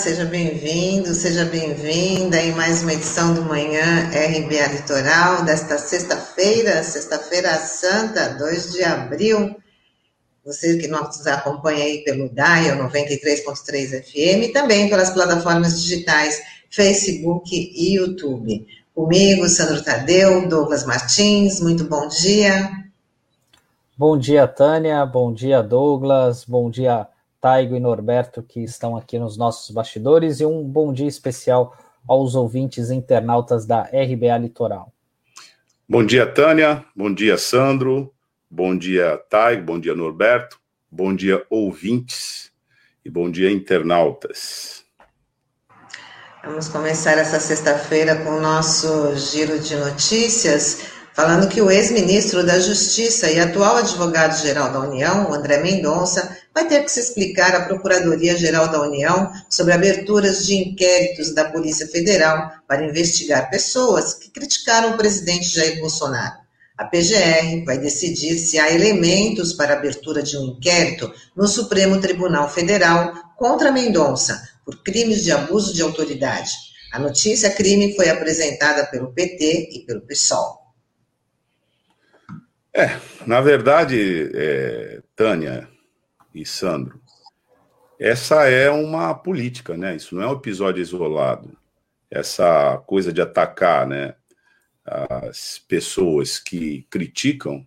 Seja bem-vindo, seja bem-vinda em mais uma edição do Manhã RBA Litoral desta sexta-feira, sexta-feira santa, 2 de abril. Você que nos acompanha aí pelo DAIO 93.3 FM e também pelas plataformas digitais Facebook e YouTube. Comigo, Sandro Tadeu, Douglas Martins, muito bom dia. Bom dia, Tânia, bom dia, Douglas, bom dia, Taigo e Norberto, que estão aqui nos nossos bastidores, e um bom dia especial aos ouvintes internautas da RBA Litoral. Bom dia, Tânia, bom dia, Sandro, bom dia, Taigo, bom dia, Norberto, bom dia, ouvintes, e bom dia, internautas. Vamos começar essa sexta-feira com o nosso giro de notícias falando que o ex-ministro da Justiça e atual advogado-geral da União, André Mendonça, vai ter que se explicar à Procuradoria-Geral da União sobre aberturas de inquéritos da Polícia Federal para investigar pessoas que criticaram o presidente Jair Bolsonaro. A PGR vai decidir se há elementos para abertura de um inquérito no Supremo Tribunal Federal contra Mendonça por crimes de abuso de autoridade. A notícia crime foi apresentada pelo PT e pelo PSOL. É, na verdade, é, Tânia e Sandro, essa é uma política, né? Isso não é um episódio isolado. Essa coisa de atacar, né, as pessoas que criticam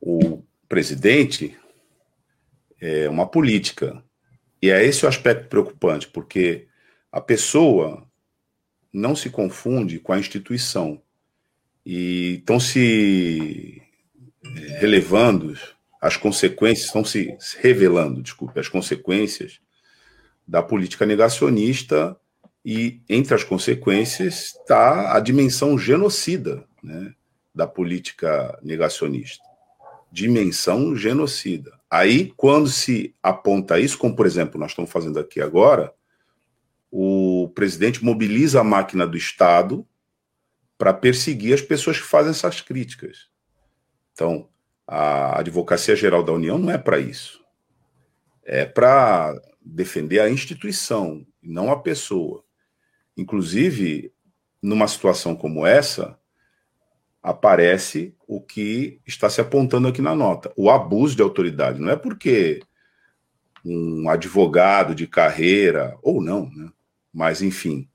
o presidente é uma política. E é esse o aspecto preocupante, porque a pessoa não se confunde com a instituição e estão se relevando as consequências, estão se revelando, desculpe, as consequências da política negacionista e entre as consequências está a dimensão genocida né, da política negacionista. Dimensão genocida. Aí, quando se aponta isso, como por exemplo nós estamos fazendo aqui agora, o presidente mobiliza a máquina do Estado para perseguir as pessoas que fazem essas críticas. Então, a Advocacia Geral da União não é para isso. É para defender a instituição, não a pessoa. Inclusive, numa situação como essa, aparece o que está se apontando aqui na nota: o abuso de autoridade. Não é porque um advogado de carreira, ou não, né? mas enfim,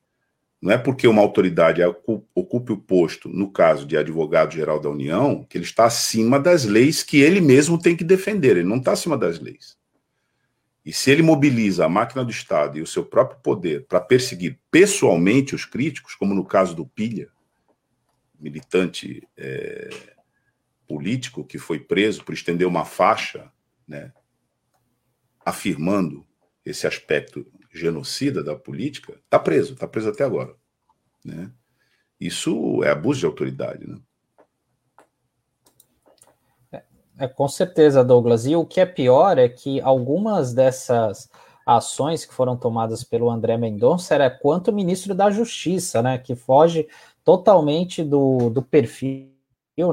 não é porque uma autoridade ocupe o posto, no caso de advogado-geral da União, que ele está acima das leis que ele mesmo tem que defender. Ele não está acima das leis. E se ele mobiliza a máquina do Estado e o seu próprio poder para perseguir pessoalmente os críticos, como no caso do Pilha, militante é, político que foi preso por estender uma faixa, né, afirmando esse aspecto genocida da política, está preso, está preso até agora. Né? Isso é abuso de autoridade. Né? É, é, com certeza, Douglas. E o que é pior é que algumas dessas ações que foram tomadas pelo André Mendonça era quanto ministro da Justiça, né? Que foge totalmente do, do perfil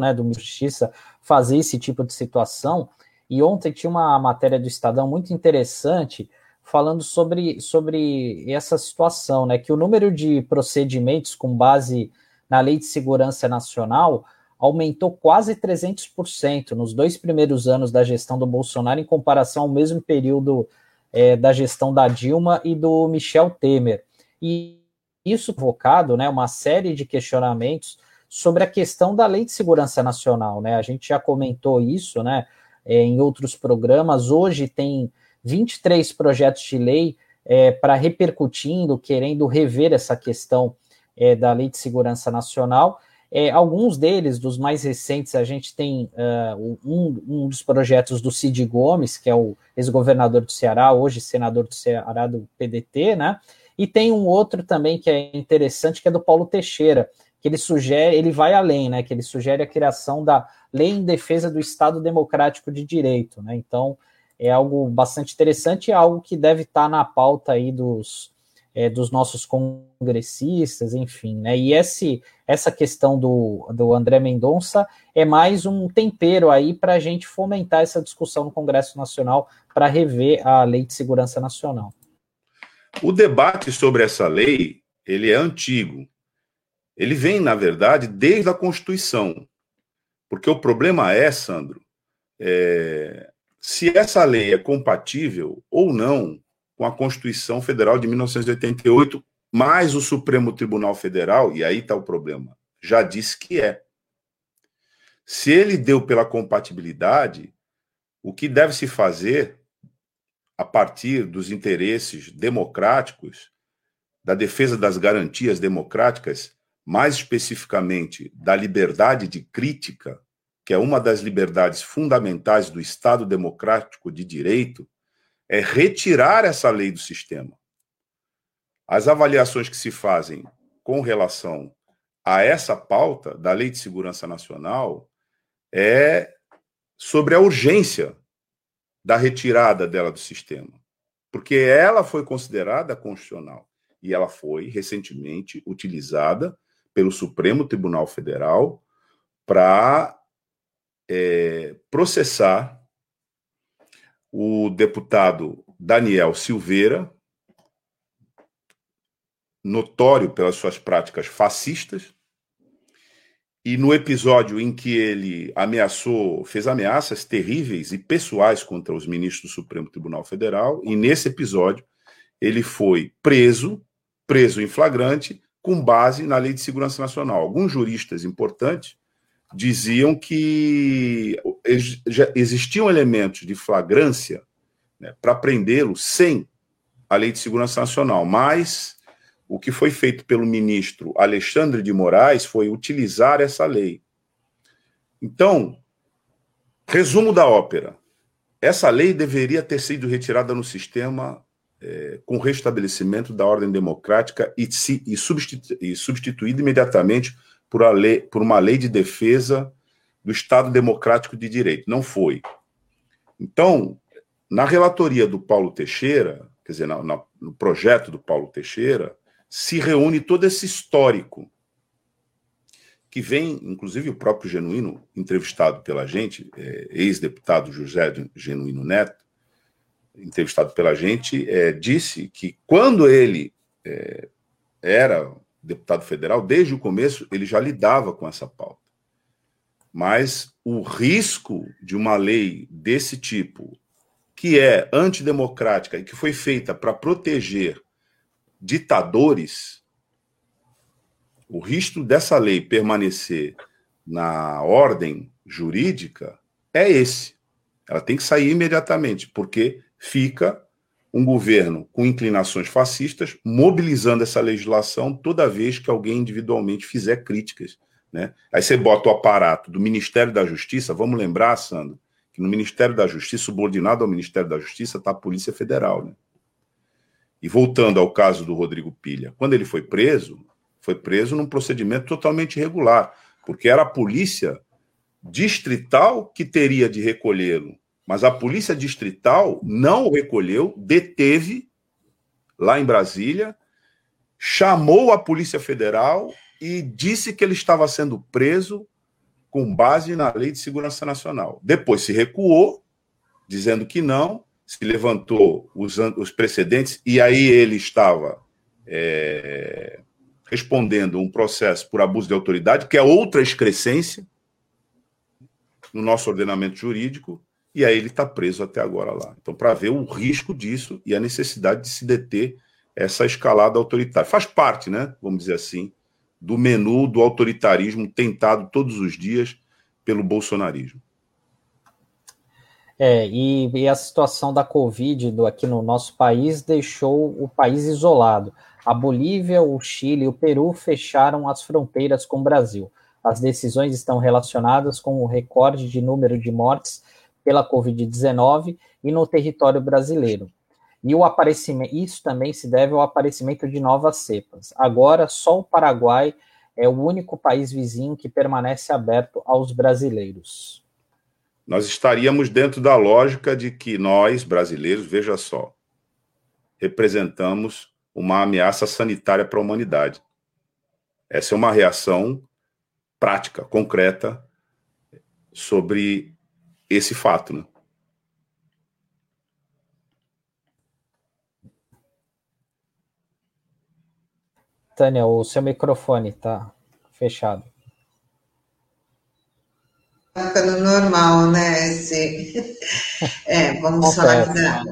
né, do Justiça fazer esse tipo de situação. E ontem tinha uma matéria do Estadão muito interessante falando sobre, sobre essa situação, né? Que o número de procedimentos com base na Lei de Segurança Nacional aumentou quase 300% nos dois primeiros anos da gestão do Bolsonaro em comparação ao mesmo período é, da gestão da Dilma e do Michel Temer. E isso provocado né, uma série de questionamentos sobre a questão da Lei de Segurança Nacional. Né? A gente já comentou isso né, é, em outros programas. Hoje tem 23 projetos de lei é, para repercutindo, querendo rever essa questão é, da Lei de Segurança Nacional. É, alguns deles, dos mais recentes, a gente tem uh, um, um, dos projetos do Cid Gomes, que é o ex-governador do Ceará, hoje senador do Ceará do PDT, né? E tem um outro também que é interessante, que é do Paulo Teixeira, que ele sugere, ele vai além, né? Que ele sugere a criação da Lei em Defesa do Estado Democrático de Direito, né? Então, é algo bastante interessante é algo que deve estar na pauta aí dos, é, dos nossos congressistas, enfim, né? E esse, essa questão do, do André Mendonça é mais um tempero aí para a gente fomentar essa discussão no Congresso Nacional para rever a Lei de Segurança Nacional. O debate sobre essa lei, ele é antigo. Ele vem, na verdade, desde a Constituição. Porque o problema é, Sandro, é, se essa lei é compatível ou não com a Constituição Federal de 1988, mais o Supremo Tribunal Federal, e aí está o problema, já disse que é. Se ele deu pela compatibilidade, o que deve se fazer a partir dos interesses democráticos, da defesa das garantias democráticas, mais especificamente da liberdade de crítica, que é uma das liberdades fundamentais do Estado democrático de direito, é retirar essa lei do sistema. As avaliações que se fazem com relação a essa pauta da Lei de Segurança Nacional é sobre a urgência da retirada dela do sistema, porque ela foi considerada constitucional e ela foi recentemente utilizada pelo Supremo Tribunal Federal para é, processar o deputado Daniel Silveira, notório pelas suas práticas fascistas, e no episódio em que ele ameaçou, fez ameaças terríveis e pessoais contra os ministros do Supremo Tribunal Federal, e nesse episódio ele foi preso, preso em flagrante, com base na Lei de Segurança Nacional. Alguns juristas importantes diziam que existiam elementos de flagrância né, para prendê-lo sem a Lei de Segurança Nacional, mas o que foi feito pelo ministro Alexandre de Moraes foi utilizar essa lei. Então, resumo da ópera: essa lei deveria ter sido retirada no sistema é, com restabelecimento da ordem democrática e, e substituída imediatamente por, lei, por uma lei de defesa do Estado Democrático de Direito. Não foi. Então, na relatoria do Paulo Teixeira, quer dizer, na, na, no projeto do Paulo Teixeira, se reúne todo esse histórico que vem, inclusive o próprio Genuíno, entrevistado pela gente, é, ex-deputado José Genuíno Neto, entrevistado pela gente, é, disse que quando ele é, era deputado federal, desde o começo ele já lidava com essa pauta. Mas o risco de uma lei desse tipo, que é antidemocrática e que foi feita para proteger ditadores, o risco dessa lei permanecer na ordem jurídica é esse. Ela tem que sair imediatamente, porque fica um governo com inclinações fascistas mobilizando essa legislação toda vez que alguém individualmente fizer críticas. Né? Aí você bota o aparato do Ministério da Justiça, vamos lembrar, Sandro, que no Ministério da Justiça, subordinado ao Ministério da Justiça, está a Polícia Federal. Né? E voltando ao caso do Rodrigo Pilha, quando ele foi preso, foi preso num procedimento totalmente irregular, porque era a polícia distrital que teria de recolhê-lo, mas a polícia distrital não o recolheu, deteve lá em Brasília, chamou a Polícia Federal e disse que ele estava sendo preso com base na Lei de Segurança Nacional. Depois se recuou, dizendo que não, se levantou usando os precedentes, e aí ele estava é, respondendo um processo por abuso de autoridade, que é outra excrescência no nosso ordenamento jurídico, e aí ele está preso até agora lá. Então, para ver o risco disso e a necessidade de se deter essa escalada autoritária. Faz parte, né, vamos dizer assim, do menu do autoritarismo tentado todos os dias pelo bolsonarismo. É, e, e, a situação da Covid do, aqui no nosso país deixou o país isolado. A Bolívia, o Chile e o Peru fecharam as fronteiras com o Brasil. As decisões estão relacionadas com o recorde de número de mortes pela Covid-19 e no território brasileiro. E o aparecimento, isso também se deve ao aparecimento de novas cepas. Agora, só o Paraguai é o único país vizinho que permanece aberto aos brasileiros nós estaríamos dentro da lógica de que nós, brasileiros, veja só, representamos uma ameaça sanitária para a humanidade. Essa é uma reação prática, concreta, sobre esse fato. Né? Tânia, o seu microfone está fechado. Tá ficando normal, né? Esse... É, vamos falar da,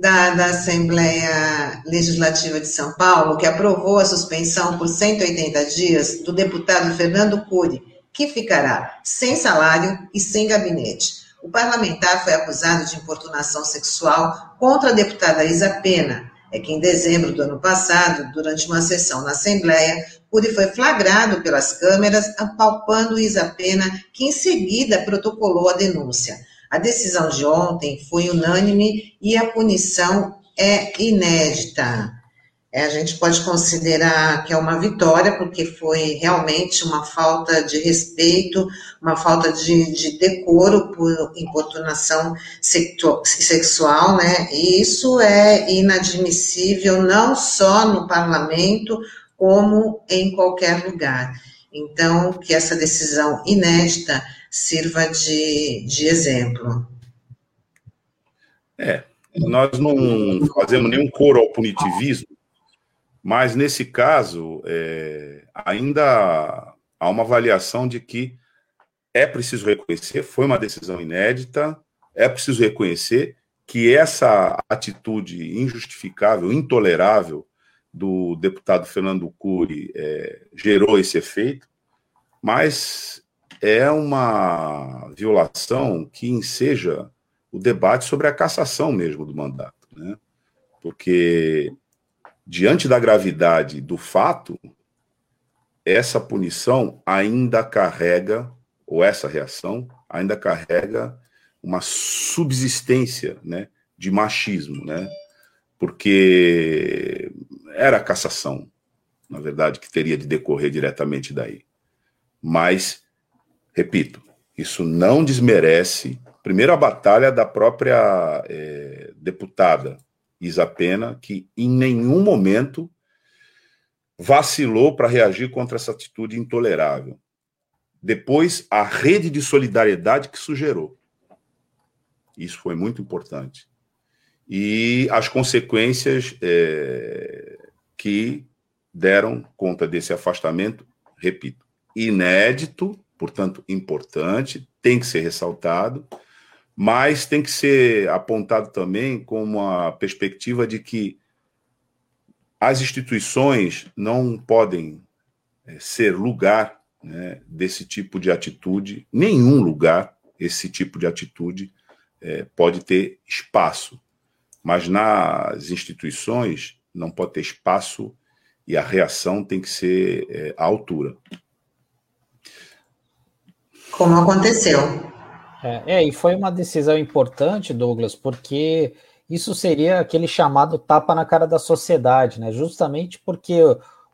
da, da Assembleia Legislativa de São Paulo, que aprovou a suspensão por 180 dias do deputado Fernando Cury, que ficará sem salário e sem gabinete. O parlamentar foi acusado de importunação sexual contra a deputada Isa Pena. É que em dezembro do ano passado, durante uma sessão na Assembleia, Cury foi flagrado pelas câmeras apalpando Isa Pena, que em seguida protocolou a denúncia. A decisão de ontem foi unânime e a punição é inédita. É, a gente pode considerar que é uma vitória, porque foi realmente uma falta de respeito, uma falta de, de decoro por importunação sexual, né? E isso é inadmissível não só no parlamento, como em qualquer lugar. Então, que essa decisão inédita sirva de, de exemplo. É, nós não fazemos nenhum coro ao punitivismo, mas nesse caso, é, ainda há uma avaliação de que é preciso reconhecer, foi uma decisão inédita, é preciso reconhecer que essa atitude injustificável, intolerável do deputado Fernando Cury é, gerou esse efeito, mas é uma violação que enseja o debate sobre a cassação mesmo do mandato, né? Porque diante da gravidade do fato, essa punição ainda carrega, ou essa reação, ainda carrega uma subsistência né, de machismo, né? Porque era a cassação, na verdade, que teria de decorrer diretamente daí. Mas, repito, isso não desmerece, primeiro, a batalha da própria é, deputada Isa Pena, que em nenhum momento vacilou para reagir contra essa atitude intolerável. Depois, a rede de solidariedade que isso gerou. Isso foi muito importante. E as consequências é, que deram conta desse afastamento, repito, inédito, portanto, importante, tem que ser ressaltado, mas tem que ser apontado também como a perspectiva de que as instituições não podem é, ser lugar né, desse tipo de atitude, nenhum lugar esse tipo de atitude é, pode ter espaço, mas nas instituições não pode ter espaço e a reação tem que ser é, à altura. Como aconteceu. É, é, e foi uma decisão importante, Douglas, porque isso seria aquele chamado tapa na cara da sociedade, né? Justamente porque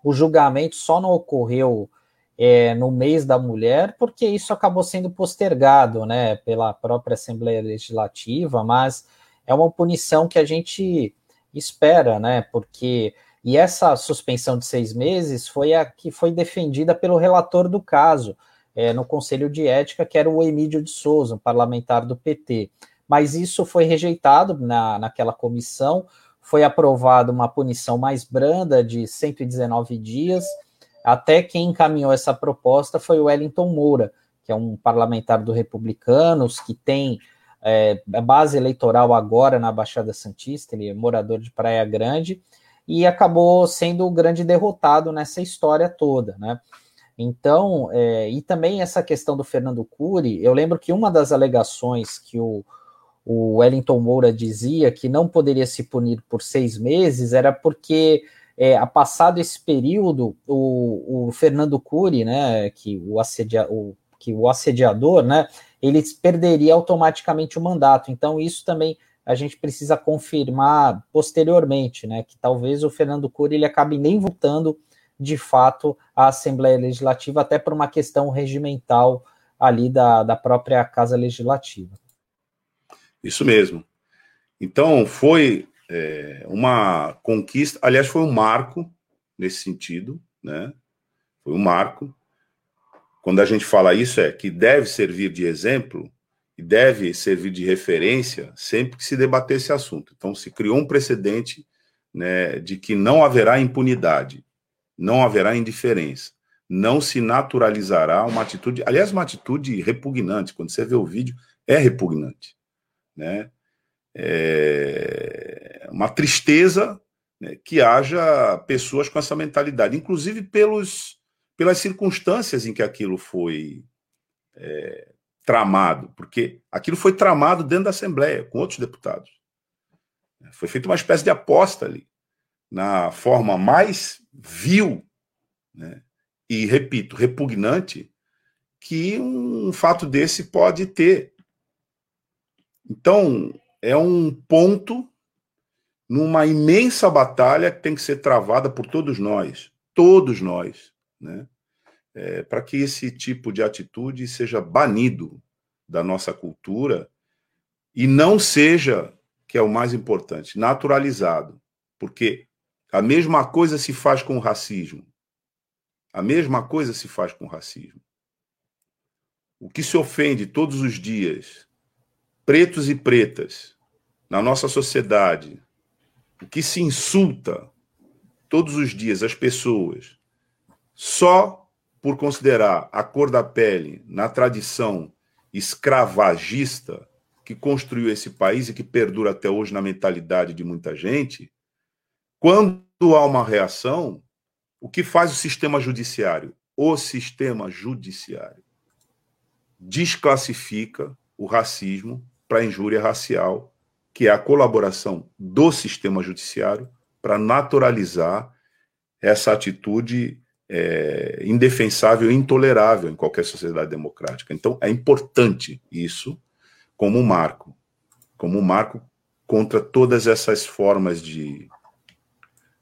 o julgamento só não ocorreu é, no mês da mulher, porque isso acabou sendo postergado, né, pela própria Assembleia Legislativa, mas é uma punição que a gente espera, né? Porque e essa suspensão de seis meses foi a que foi defendida pelo relator do caso é, no Conselho de Ética, que era o Emílio de Souza, um parlamentar do PT. Mas isso foi rejeitado na, naquela comissão, foi aprovada uma punição mais branda de 119 dias. Até quem encaminhou essa proposta foi o Wellington Moura, que é um parlamentar do Republicanos, que tem é, base eleitoral agora na Baixada Santista, ele é morador de Praia Grande, e acabou sendo o grande derrotado nessa história toda, né? Então, é, e também essa questão do Fernando Cury, eu lembro que uma das alegações que o, o Wellington Moura dizia que não poderia se punir por seis meses era porque, é, a passado esse período, o, o Fernando Cury, né, que o, assedia, o, que o assediador, né, ele perderia automaticamente o mandato. Então, isso também a gente precisa confirmar posteriormente, né, que talvez o Fernando Cury ele acabe nem voltando de fato a Assembleia Legislativa, até por uma questão regimental ali da, da própria Casa Legislativa. Isso mesmo. Então, foi é, uma conquista, aliás, foi um marco nesse sentido, né? Foi um marco. Quando a gente fala isso, é que deve servir de exemplo e deve servir de referência sempre que se debater esse assunto. Então, se criou um precedente né, de que não haverá impunidade não haverá indiferença. Não se naturalizará uma atitude, aliás, uma atitude repugnante. Quando você vê o vídeo, é repugnante. Né? É uma tristeza né, que haja pessoas com essa mentalidade, inclusive pelos, pelas circunstâncias em que aquilo foi é, tramado, porque aquilo foi tramado dentro da Assembleia, com outros deputados. Foi feita uma espécie de aposta ali, na forma mais vil né, e, repito, repugnante que um fato desse pode ter. Então, é um ponto numa imensa batalha que tem que ser travada por todos nós, todos nós, né? É, para que esse tipo de atitude seja banido da nossa cultura e não seja, que é o mais importante, naturalizado. Porque a mesma coisa se faz com o racismo. A mesma coisa se faz com o racismo. O que se ofende todos os dias, pretos e pretas, na nossa sociedade, o que se insulta todos os dias as pessoas, só por considerar a cor da pele na tradição escravagista que construiu esse país e que perdura até hoje na mentalidade de muita gente, quando há uma reação, o que faz o sistema judiciário? O sistema judiciário desclassifica o racismo para injúria racial, que é a colaboração do sistema judiciário para naturalizar essa atitude é, indefensável e intolerável em qualquer sociedade democrática. Então, é importante isso como um marco, como um marco contra todas essas formas de,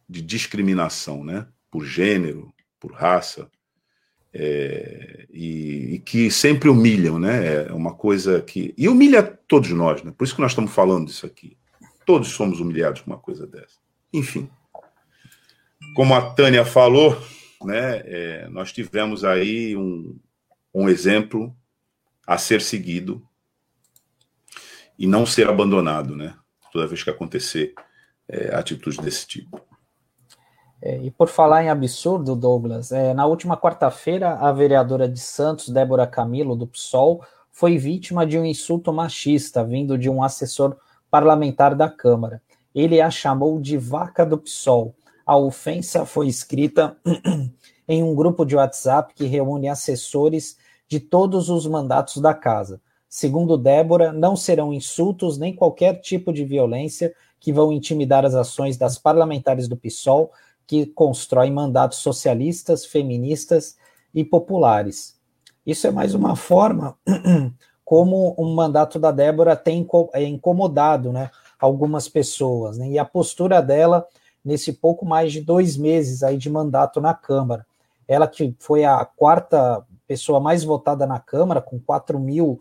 de discriminação, né? Por gênero, por raça, é, e, e, que sempre humilham, né? É uma coisa que. E humilha todos nós, né? Por isso que nós estamos falando disso aqui. Todos somos humilhados com uma coisa dessa. Enfim. Como a Tânia falou, né, é, nós tivemos aí um, um exemplo a ser seguido e não ser abandonado, né? Toda vez que acontecer é, atitudes desse tipo. É, e por falar em absurdo, Douglas, é, na última quarta-feira, a vereadora de Santos, Débora Camilo, do PSOL, foi vítima de um insulto machista vindo de um assessor parlamentar da Câmara. Ele a chamou de vaca do PSOL a ofensa foi escrita em um grupo de WhatsApp que reúne assessores de todos os mandatos da casa. Segundo Débora, não serão insultos nem qualquer tipo de violência que vão intimidar as ações das parlamentares do PSOL, que constroem mandatos socialistas, feministas e populares. Isso é mais uma forma como o mandato da Débora tem é incomodado né, algumas pessoas. Né, e a postura dela nesse pouco mais de dois meses aí de mandato na Câmara. Ela que foi a quarta pessoa mais votada na Câmara, com 4 mil,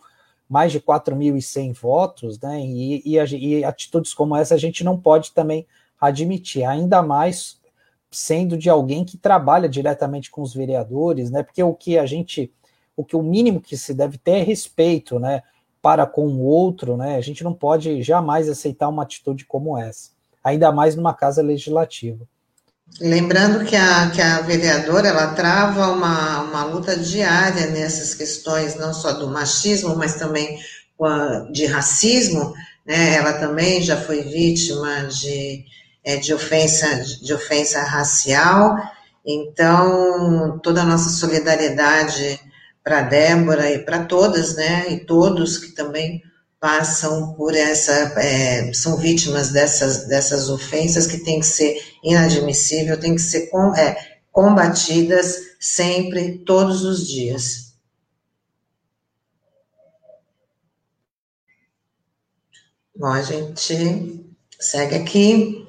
mais de 4.100 votos, né? E, e, e atitudes como essa a gente não pode também admitir, ainda mais sendo de alguém que trabalha diretamente com os vereadores, né? Porque o que a gente, o que o mínimo que se deve ter é respeito, né? Para com o outro, né? A gente não pode jamais aceitar uma atitude como essa ainda mais numa casa legislativa. Lembrando que a, que a vereadora ela trava uma, uma luta diária nessas questões, não só do machismo, mas também de racismo. Né? Ela também já foi vítima de, é, de, ofensa, de ofensa racial. Então, toda a nossa solidariedade para Débora e para todas, né? E todos que também passam por essa, é, são vítimas dessas, dessas ofensas que tem que ser inadmissível, tem que ser com, é, combatidas sempre, todos os dias. Bom, a gente segue aqui.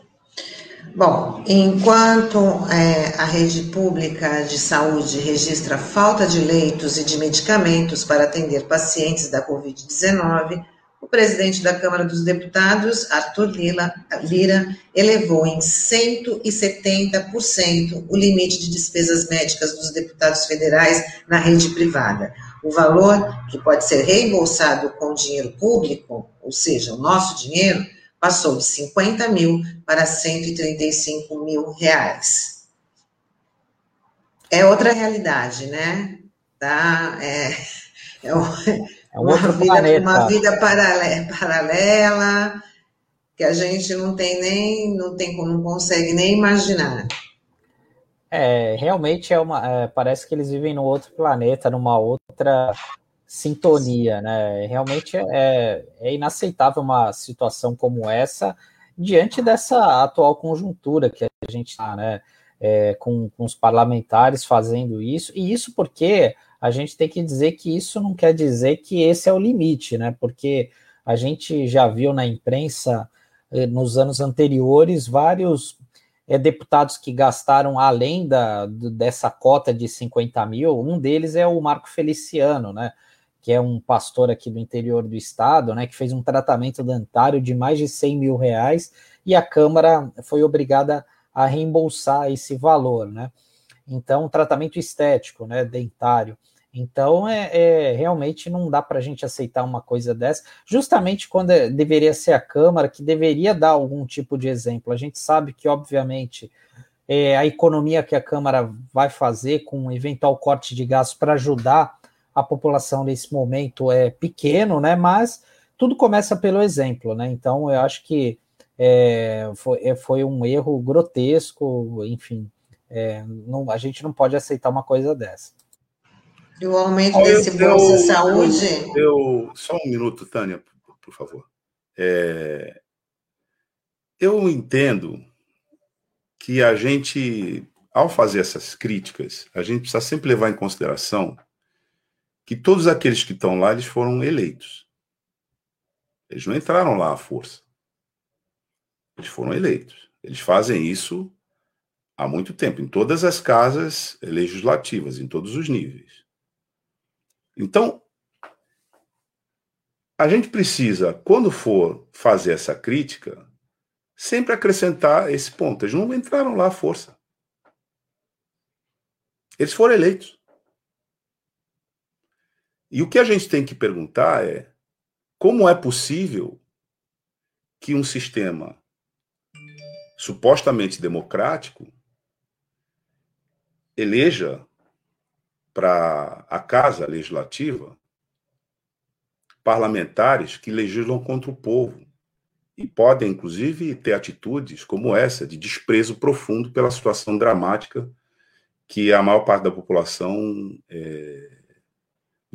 Bom, enquanto é, a rede pública de saúde registra falta de leitos e de medicamentos para atender pacientes da Covid-19, o presidente da Câmara dos Deputados, Arthur Lira, Lira elevou em 170% o limite de despesas médicas dos deputados federais na rede privada. O valor, que pode ser reembolsado com dinheiro público, ou seja, o nosso dinheiro, passou de 50 mil para 135 mil reais. É outra realidade, né? Tá? É, é, é um uma, vida, uma vida paralela, paralela que a gente não tem nem, não tem, não consegue nem imaginar. É, realmente é uma, é, parece que eles vivem num outro planeta, numa outra sintonia, né? Realmente é, é inaceitável uma situação como essa diante dessa atual conjuntura que a gente está, né? É, com, com os parlamentares fazendo isso, e isso porque a gente tem que dizer que isso não quer dizer que esse é o limite, né? Porque a gente já viu na imprensa eh, nos anos anteriores vários é, deputados que gastaram além da, dessa cota de 50 mil. Um deles é o Marco Feliciano, né? Que é um pastor aqui do interior do estado, né? Que fez um tratamento dentário de mais de 100 mil reais e a Câmara foi obrigada a reembolsar esse valor, né? Então, tratamento estético, né? Dentário. Então, é, é, realmente não dá para a gente aceitar uma coisa dessa, justamente quando é, deveria ser a Câmara que deveria dar algum tipo de exemplo. A gente sabe que, obviamente, é, a economia que a Câmara vai fazer com um eventual corte de gastos para ajudar a população nesse momento é pequeno, né? Mas tudo começa pelo exemplo, né? Então, eu acho que é, foi, é, foi um erro grotesco, enfim, é, não, a gente não pode aceitar uma coisa dessa. E o aumento desse Bolsa Saúde. Eu, só um minuto, Tânia, por, por favor. É, eu entendo que a gente, ao fazer essas críticas, a gente precisa sempre levar em consideração que todos aqueles que estão lá, eles foram eleitos. Eles não entraram lá à força. Eles foram eleitos. Eles fazem isso há muito tempo, em todas as casas legislativas, em todos os níveis. Então, a gente precisa, quando for fazer essa crítica, sempre acrescentar esse ponto. Eles não entraram lá à força. Eles foram eleitos. E o que a gente tem que perguntar é como é possível que um sistema supostamente democrático eleja para a Casa Legislativa parlamentares que legislam contra o povo e podem, inclusive, ter atitudes como essa, de desprezo profundo pela situação dramática que a maior parte da população é,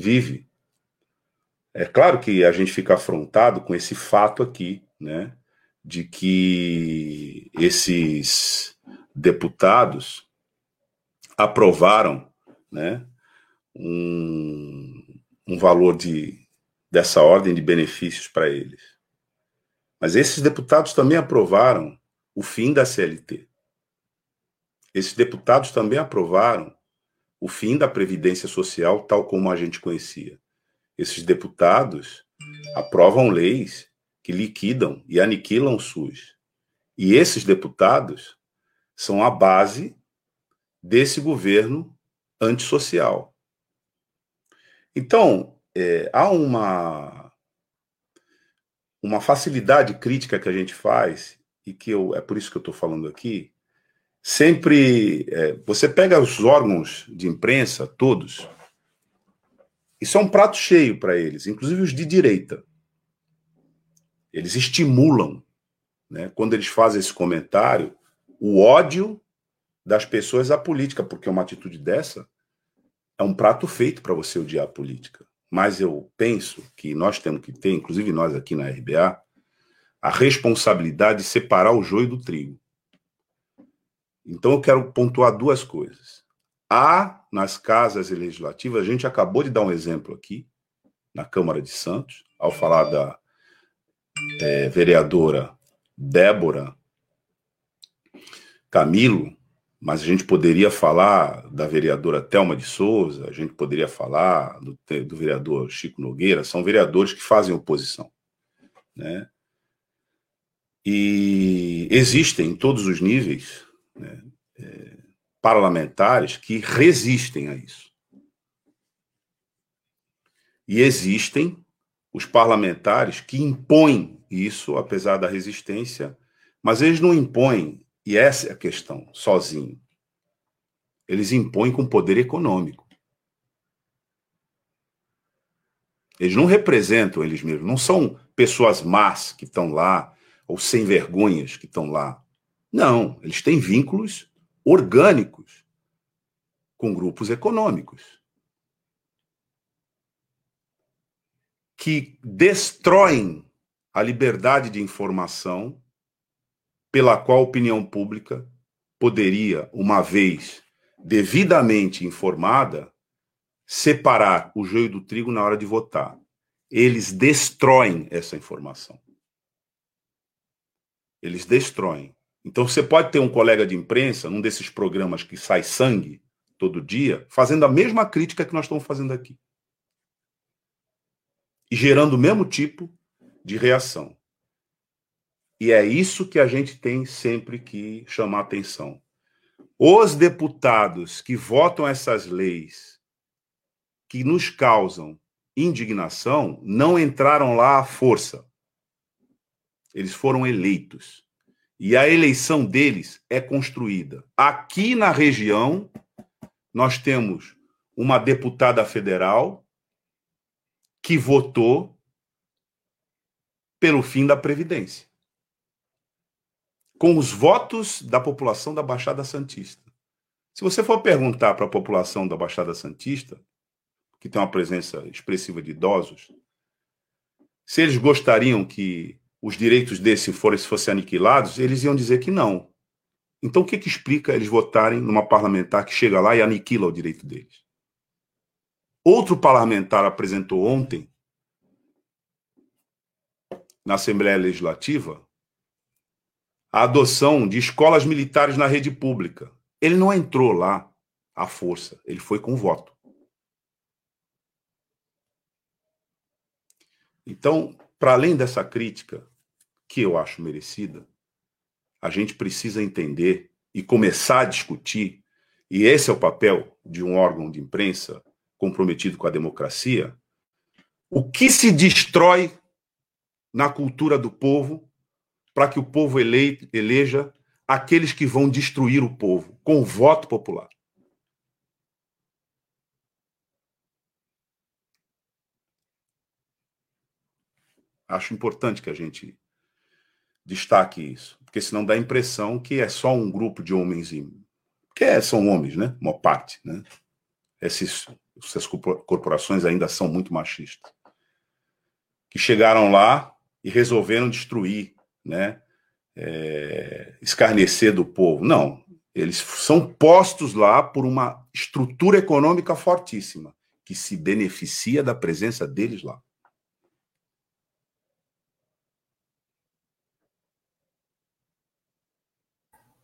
vive. É claro que a gente fica afrontado com esse fato aqui, né, de que esses deputados aprovaram, né, um, um valor de, dessa ordem de benefícios para eles. Mas esses deputados também aprovaram o fim da CLT. Esses deputados também aprovaram o fim da Previdência Social, tal como a gente conhecia. Esses deputados aprovam leis que liquidam e aniquilam o SUS. E esses deputados são a base desse governo antissocial. Então, é, há uma, uma facilidade crítica que a gente faz, e que eu, é por isso que eu estou falando aqui. Sempre. É, você pega os órgãos de imprensa, todos, isso é um prato cheio para eles, inclusive os de direita. Eles estimulam, né, quando eles fazem esse comentário, o ódio das pessoas à política, porque uma atitude dessa é um prato feito para você odiar a política. Mas eu penso que nós temos que ter, inclusive nós aqui na RBA, a responsabilidade de separar o joio do trigo. Então eu quero pontuar duas coisas. Há nas casas legislativas, a gente acabou de dar um exemplo aqui, na Câmara de Santos, ao falar da é, vereadora Débora Camilo, mas a gente poderia falar da vereadora Telma de Souza, a gente poderia falar do, do vereador Chico Nogueira, são vereadores que fazem oposição. Né? E existem em todos os níveis né, é, parlamentares que resistem a isso. E existem os parlamentares que impõem isso, apesar da resistência, mas eles não impõem e essa é a questão, sozinho. eles impõem com poder econômico. Eles não representam eles mesmos, não são pessoas más que estão lá, ou sem vergonhas que estão lá. Não, eles têm vínculos orgânicos com grupos econômicos. Que destroem a liberdade de informação pela qual a opinião pública poderia, uma vez devidamente informada, separar o joio do trigo na hora de votar. Eles destroem essa informação. Eles destroem. Então você pode ter um colega de imprensa, num desses programas que sai sangue todo dia, fazendo a mesma crítica que nós estamos fazendo aqui. E gerando o mesmo tipo de reação. E é isso que a gente tem sempre que chamar atenção. Os deputados que votam essas leis que nos causam indignação não entraram lá à força. Eles foram eleitos. E a eleição deles é construída. Aqui na região, nós temos uma deputada federal que votou pelo fim da Previdência. Com os votos da população da Baixada Santista. Se você for perguntar para a população da Baixada Santista, que tem uma presença expressiva de idosos, se eles gostariam que os direitos desses fossem aniquilados, eles iam dizer que não. Então, o que, que explica eles votarem numa parlamentar que chega lá e aniquila o direito deles? Outro parlamentar apresentou ontem, na Assembleia Legislativa, a adoção de escolas militares na rede pública. Ele não entrou lá à força, ele foi com voto. Então, para além dessa crítica, que eu acho merecida, a gente precisa entender e começar a discutir, e esse é o papel de um órgão de imprensa comprometido com a democracia, o que se destrói na cultura do povo para que o povo eleite, eleja aqueles que vão destruir o povo com o voto popular. Acho importante que a gente destaque isso, porque senão dá a impressão que é só um grupo de homens e que é, são homens, né? Uma parte, né? Esses, essas corporações ainda são muito machistas, que chegaram lá e resolveram destruir, né? É, escarnecer do povo. Não, eles são postos lá por uma estrutura econômica fortíssima que se beneficia da presença deles lá.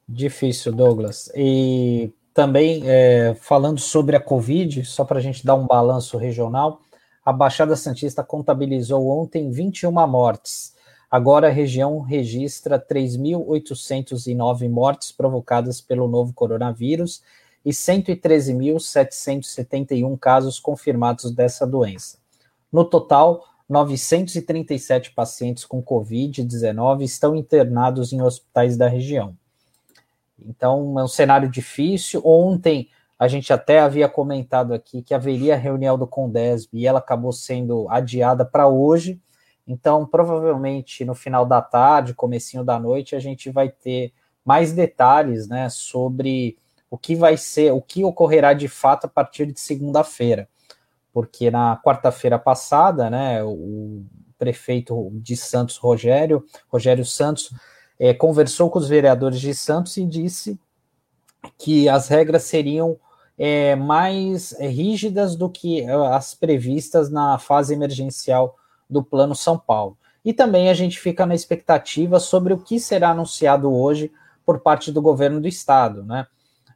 Difícil, Douglas. E também é, falando sobre a Covid, só para a gente dar um balanço regional, a Baixada Santista contabilizou ontem 21 mortes. Agora a região registra 3.809 mortes provocadas pelo novo coronavírus e 113.771 casos confirmados dessa doença. No total, 937 pacientes com Covid-19 estão internados em hospitais da região. Então, é um cenário difícil. Ontem, a gente até havia comentado aqui que haveria reunião do Condesb e ela acabou sendo adiada para hoje. Então, provavelmente no final da tarde, comecinho da noite, a gente vai ter mais detalhes, né, sobre o que vai ser, o que ocorrerá de fato a partir de segunda-feira. Porque na quarta-feira passada, né, o prefeito de Santos, Rogério, Rogério Santos, é, conversou com os vereadores de Santos e disse que as regras seriam é, mais rígidas do que é, as previstas na fase emergencial do Plano São Paulo. E também a gente fica na expectativa sobre o que será anunciado hoje por parte do governo do estado, né?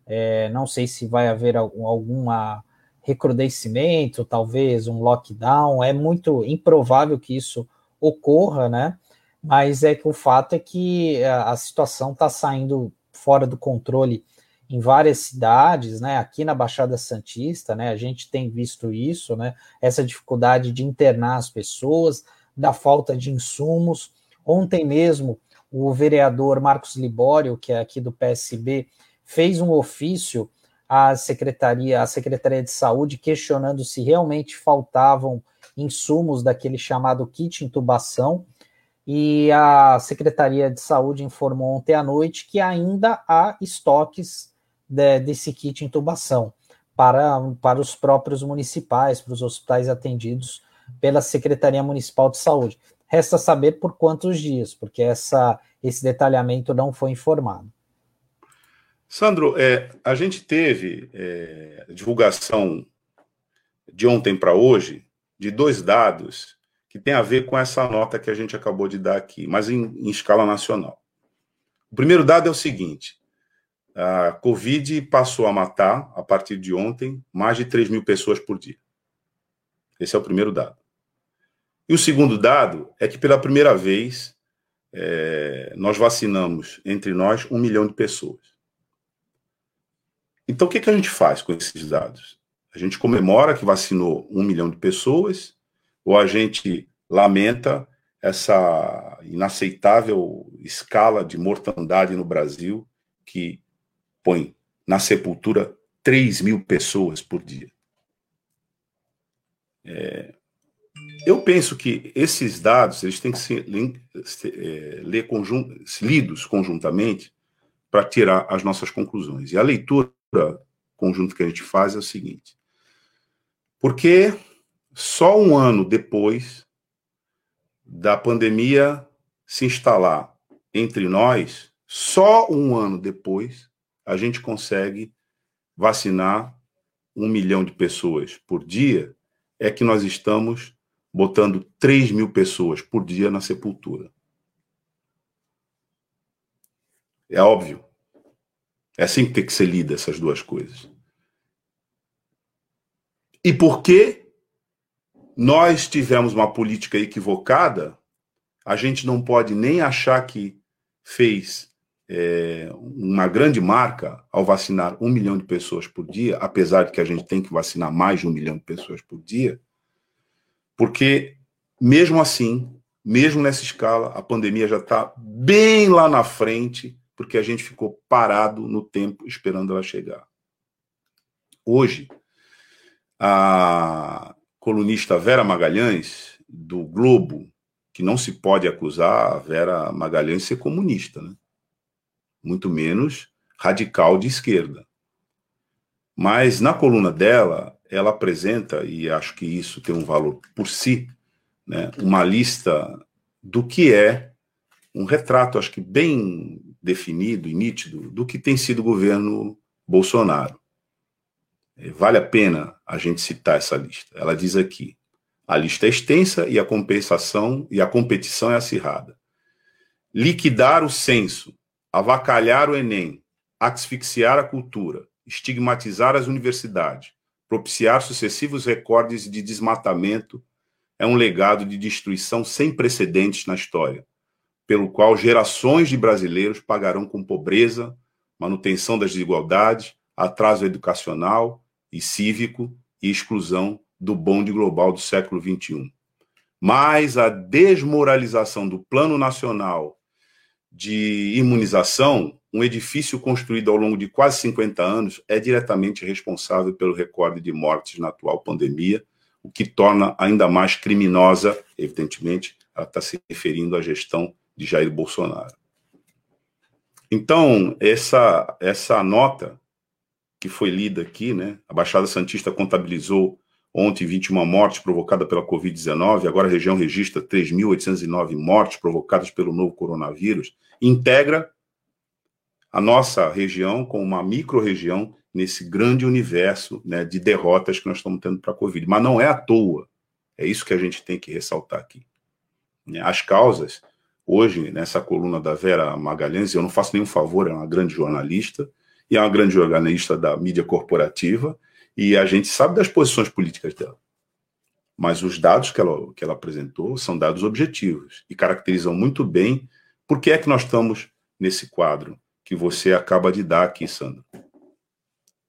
É, não sei se vai haver algum alguma recrudescimento, talvez um lockdown. É muito improvável que isso ocorra, né? Mas é que o fato é que a, situação está saindo fora do controle em várias cidades, né? Aqui na Baixada Santista, né? A gente tem visto isso, né? Essa dificuldade de internar as pessoas, da falta de insumos. Ontem mesmo, o vereador Marcos Libório, que é aqui do PSB, fez um ofício a Secretaria, a Secretaria de Saúde questionando se realmente faltavam insumos daquele chamado kit intubação. E a Secretaria de Saúde informou ontem à noite que ainda há estoques de, desse kit intubação para, para os próprios municipais, para os hospitais atendidos pela Secretaria Municipal de Saúde. Resta saber por quantos dias, porque essa, esse detalhamento não foi informado. Sandro, é, a gente teve é, divulgação de ontem para hoje de dois dados que tem a ver com essa nota que a gente acabou de dar aqui, mas em, em escala nacional. O primeiro dado é o seguinte: a Covid passou a matar, a partir de ontem, mais de 3 mil pessoas por dia. Esse é o primeiro dado. E o segundo dado é que, pela primeira vez, é, nós vacinamos entre nós um milhão de pessoas. Então, o que, que a gente faz com esses dados? A gente comemora que vacinou um milhão de pessoas, ou a gente lamenta essa inaceitável escala de mortandade no Brasil que põe na sepultura 3 mil pessoas por dia. É, eu penso que esses dados eles têm que ser, é, ler conjun, lidos conjuntamente para tirar as nossas conclusões. E a leitura conjunto que a gente faz é o seguinte: porque só um ano depois da pandemia se instalar entre nós, só um ano depois, a gente consegue vacinar um milhão de pessoas por dia, é que nós estamos botando 3 mil pessoas por dia na sepultura. É óbvio. É assim que tem que ser lida essas duas coisas. E porque nós tivemos uma política equivocada, a gente não pode nem achar que fez é, uma grande marca ao vacinar um milhão de pessoas por dia, apesar de que a gente tem que vacinar mais de um milhão de pessoas por dia, porque mesmo assim, mesmo nessa escala, a pandemia já está bem lá na frente porque a gente ficou parado no tempo esperando ela chegar. Hoje, a colunista Vera Magalhães, do Globo, que não se pode acusar a Vera Magalhães de ser comunista, né? muito menos radical de esquerda. Mas na coluna dela, ela apresenta, e acho que isso tem um valor por si, né, uma lista do que é um retrato, acho que bem definido e nítido do que tem sido o governo Bolsonaro. É, vale a pena a gente citar essa lista. Ela diz aqui: a lista é extensa e a compensação e a competição é acirrada. Liquidar o censo, avacalhar o Enem, asfixiar a cultura, estigmatizar as universidades, propiciar sucessivos recordes de desmatamento é um legado de destruição sem precedentes na história pelo qual gerações de brasileiros pagarão com pobreza, manutenção das desigualdades, atraso educacional e cívico e exclusão do bonde global do século XXI. Mas a desmoralização do Plano Nacional de Imunização, um edifício construído ao longo de quase 50 anos, é diretamente responsável pelo recorde de mortes na atual pandemia, o que torna ainda mais criminosa, evidentemente, ela está se referindo à gestão de Jair Bolsonaro. Então, essa, essa nota que foi lida aqui, né? A Baixada Santista contabilizou ontem 21 mortes provocadas pela Covid-19, agora a região registra 3.809 mortes provocadas pelo novo coronavírus, integra a nossa região com uma micro-região nesse grande universo né, de derrotas que nós estamos tendo para a Covid. Mas não é à toa, é isso que a gente tem que ressaltar aqui. As causas Hoje, nessa coluna da Vera Magalhães, eu não faço nenhum favor, é uma grande jornalista, e é uma grande jornalista da mídia corporativa, e a gente sabe das posições políticas dela. Mas os dados que ela, que ela apresentou são dados objetivos e caracterizam muito bem por que é que nós estamos nesse quadro que você acaba de dar aqui, Sandra,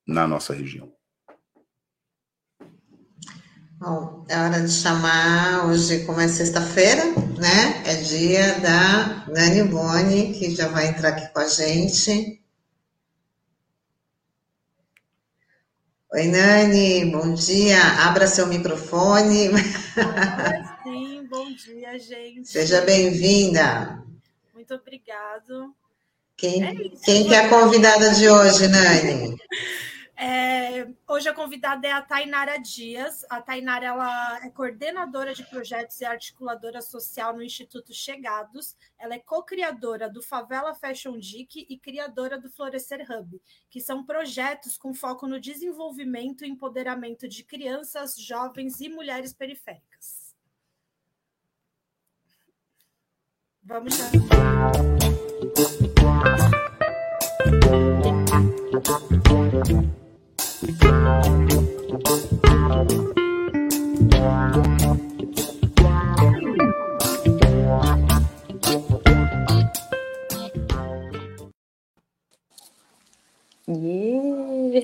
na nossa região. Bom, é hora de chamar hoje, como é sexta-feira, né? É dia da Nani Boni, que já vai entrar aqui com a gente. Oi, Nani, bom dia. Abra seu microfone. Sim, bom dia, gente. Seja bem-vinda. Muito obrigado. Quem, é quem que é a convidada de hoje, Nani? É, hoje a convidada é a Tainara Dias. A Tainara ela é coordenadora de projetos e articuladora social no Instituto Chegados. Ela é co-criadora do Favela Fashion Geek e criadora do Florescer Hub, que são projetos com foco no desenvolvimento e empoderamento de crianças, jovens e mulheres periféricas. Vamos já. Yeah. Bom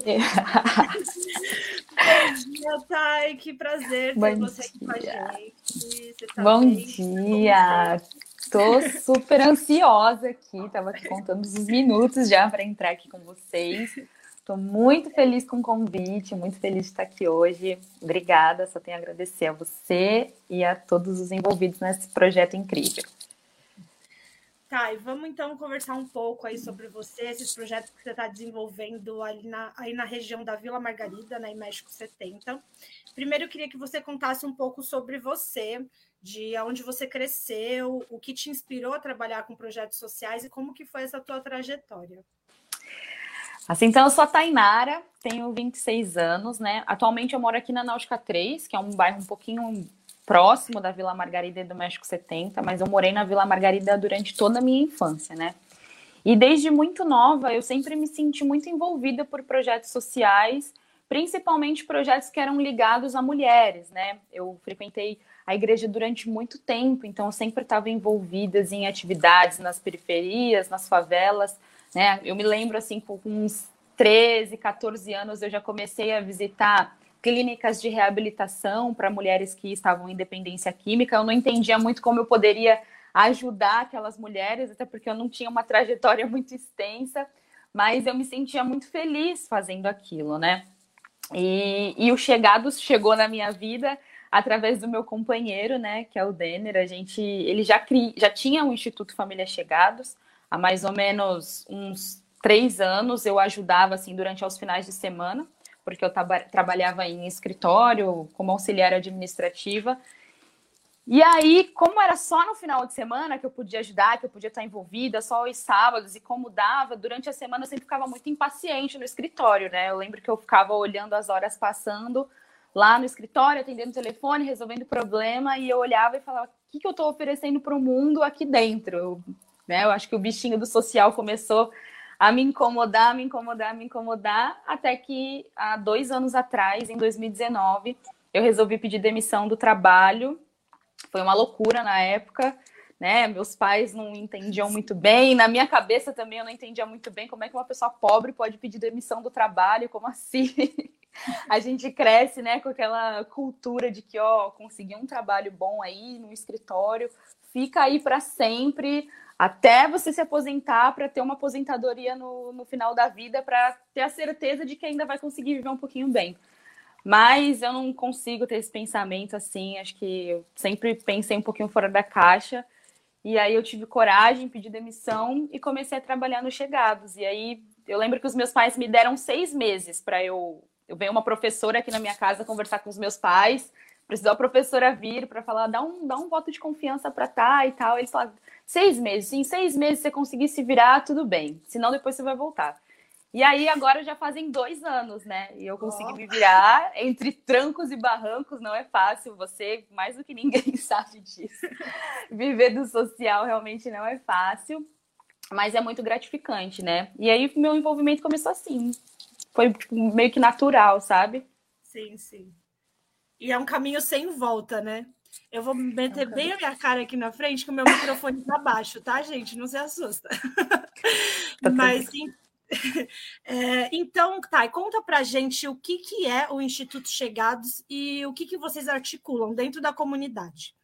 dia, Thay. Que prazer ter Bom você aqui com a gente. Tá Bom bem? dia. Estou super ansiosa aqui. Estava aqui contando os minutos já para entrar aqui com vocês. Estou muito feliz com o convite, muito feliz de estar aqui hoje. Obrigada, só tenho a agradecer a você e a todos os envolvidos nesse projeto incrível. Tá, e vamos então conversar um pouco aí sobre você, esses projetos que você está desenvolvendo aí na, aí na região da Vila Margarida, né, em México 70. Primeiro, eu queria que você contasse um pouco sobre você, de onde você cresceu, o que te inspirou a trabalhar com projetos sociais e como que foi essa tua trajetória. Assim, então, eu sou a Tainara, tenho 26 anos, né? Atualmente eu moro aqui na Náutica 3, que é um bairro um pouquinho próximo da Vila Margarida e do México 70, mas eu morei na Vila Margarida durante toda a minha infância, né? E desde muito nova, eu sempre me senti muito envolvida por projetos sociais, principalmente projetos que eram ligados a mulheres, né? Eu frequentei a igreja durante muito tempo, então eu sempre estava envolvida em atividades nas periferias, nas favelas, né? Eu me lembro assim, com uns 13, 14 anos, eu já comecei a visitar clínicas de reabilitação para mulheres que estavam em dependência química. Eu não entendia muito como eu poderia ajudar aquelas mulheres, até porque eu não tinha uma trajetória muito extensa, mas eu me sentia muito feliz fazendo aquilo, né? E, e o Chegados chegou na minha vida através do meu companheiro, né, que é o Denner. A gente, ele já, cri, já tinha o Instituto Família Chegados, há mais ou menos uns três anos eu ajudava assim durante os finais de semana, porque eu trabalhava em escritório como auxiliar administrativa. E aí, como era só no final de semana que eu podia ajudar, que eu podia estar envolvida, só os sábados, e como dava, durante a semana eu sempre ficava muito impaciente no escritório, né? Eu lembro que eu ficava olhando as horas passando lá no escritório, atendendo o telefone, resolvendo problema, e eu olhava e falava: o que, que eu estou oferecendo para o mundo aqui dentro? Eu né? Eu acho que o bichinho do social começou a me incomodar, me incomodar, me incomodar, até que há dois anos atrás, em 2019, eu resolvi pedir demissão do trabalho. Foi uma loucura na época, né? Meus pais não entendiam muito bem, na minha cabeça também eu não entendia muito bem como é que uma pessoa pobre pode pedir demissão do trabalho, como assim? a gente cresce, né, com aquela cultura de que, ó, conseguir um trabalho bom aí no escritório, fica aí para sempre, até você se aposentar para ter uma aposentadoria no, no final da vida, para ter a certeza de que ainda vai conseguir viver um pouquinho bem. Mas eu não consigo ter esse pensamento assim, acho que eu sempre pensei um pouquinho fora da caixa. E aí eu tive coragem, pedi demissão e comecei a trabalhar no Chegados. E aí eu lembro que os meus pais me deram seis meses para eu. Eu venho uma professora aqui na minha casa conversar com os meus pais, precisou a professora vir para falar, dá um, dá um voto de confiança para tá e tal. Eles falaram, Seis meses. Se em seis meses você conseguir se virar, tudo bem. Senão, depois você vai voltar. E aí, agora já fazem dois anos, né? E eu consegui me virar entre trancos e barrancos. Não é fácil. Você, mais do que ninguém, sabe disso. Viver do social realmente não é fácil. Mas é muito gratificante, né? E aí, meu envolvimento começou assim. Foi tipo, meio que natural, sabe? Sim, sim. E é um caminho sem volta, né? Eu vou meter bem a minha cara aqui na frente, que o meu microfone está baixo, tá, gente? Não se assusta. Tá Mas é, então, tá, conta pra gente o que, que é o Instituto Chegados e o que, que vocês articulam dentro da comunidade.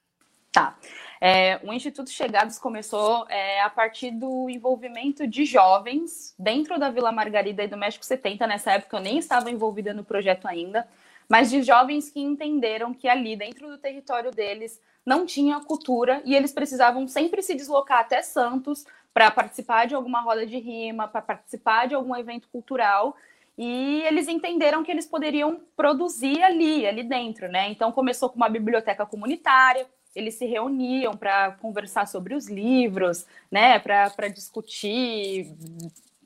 Tá. É, o Instituto Chegados começou é, a partir do envolvimento de jovens dentro da Vila Margarida e do México 70. Nessa época eu nem estava envolvida no projeto ainda, mas de jovens que entenderam que ali, dentro do território deles, não tinha cultura e eles precisavam sempre se deslocar até Santos para participar de alguma roda de rima, para participar de algum evento cultural. E eles entenderam que eles poderiam produzir ali, ali dentro, né? Então começou com uma biblioteca comunitária, eles se reuniam para conversar sobre os livros, né? Para discutir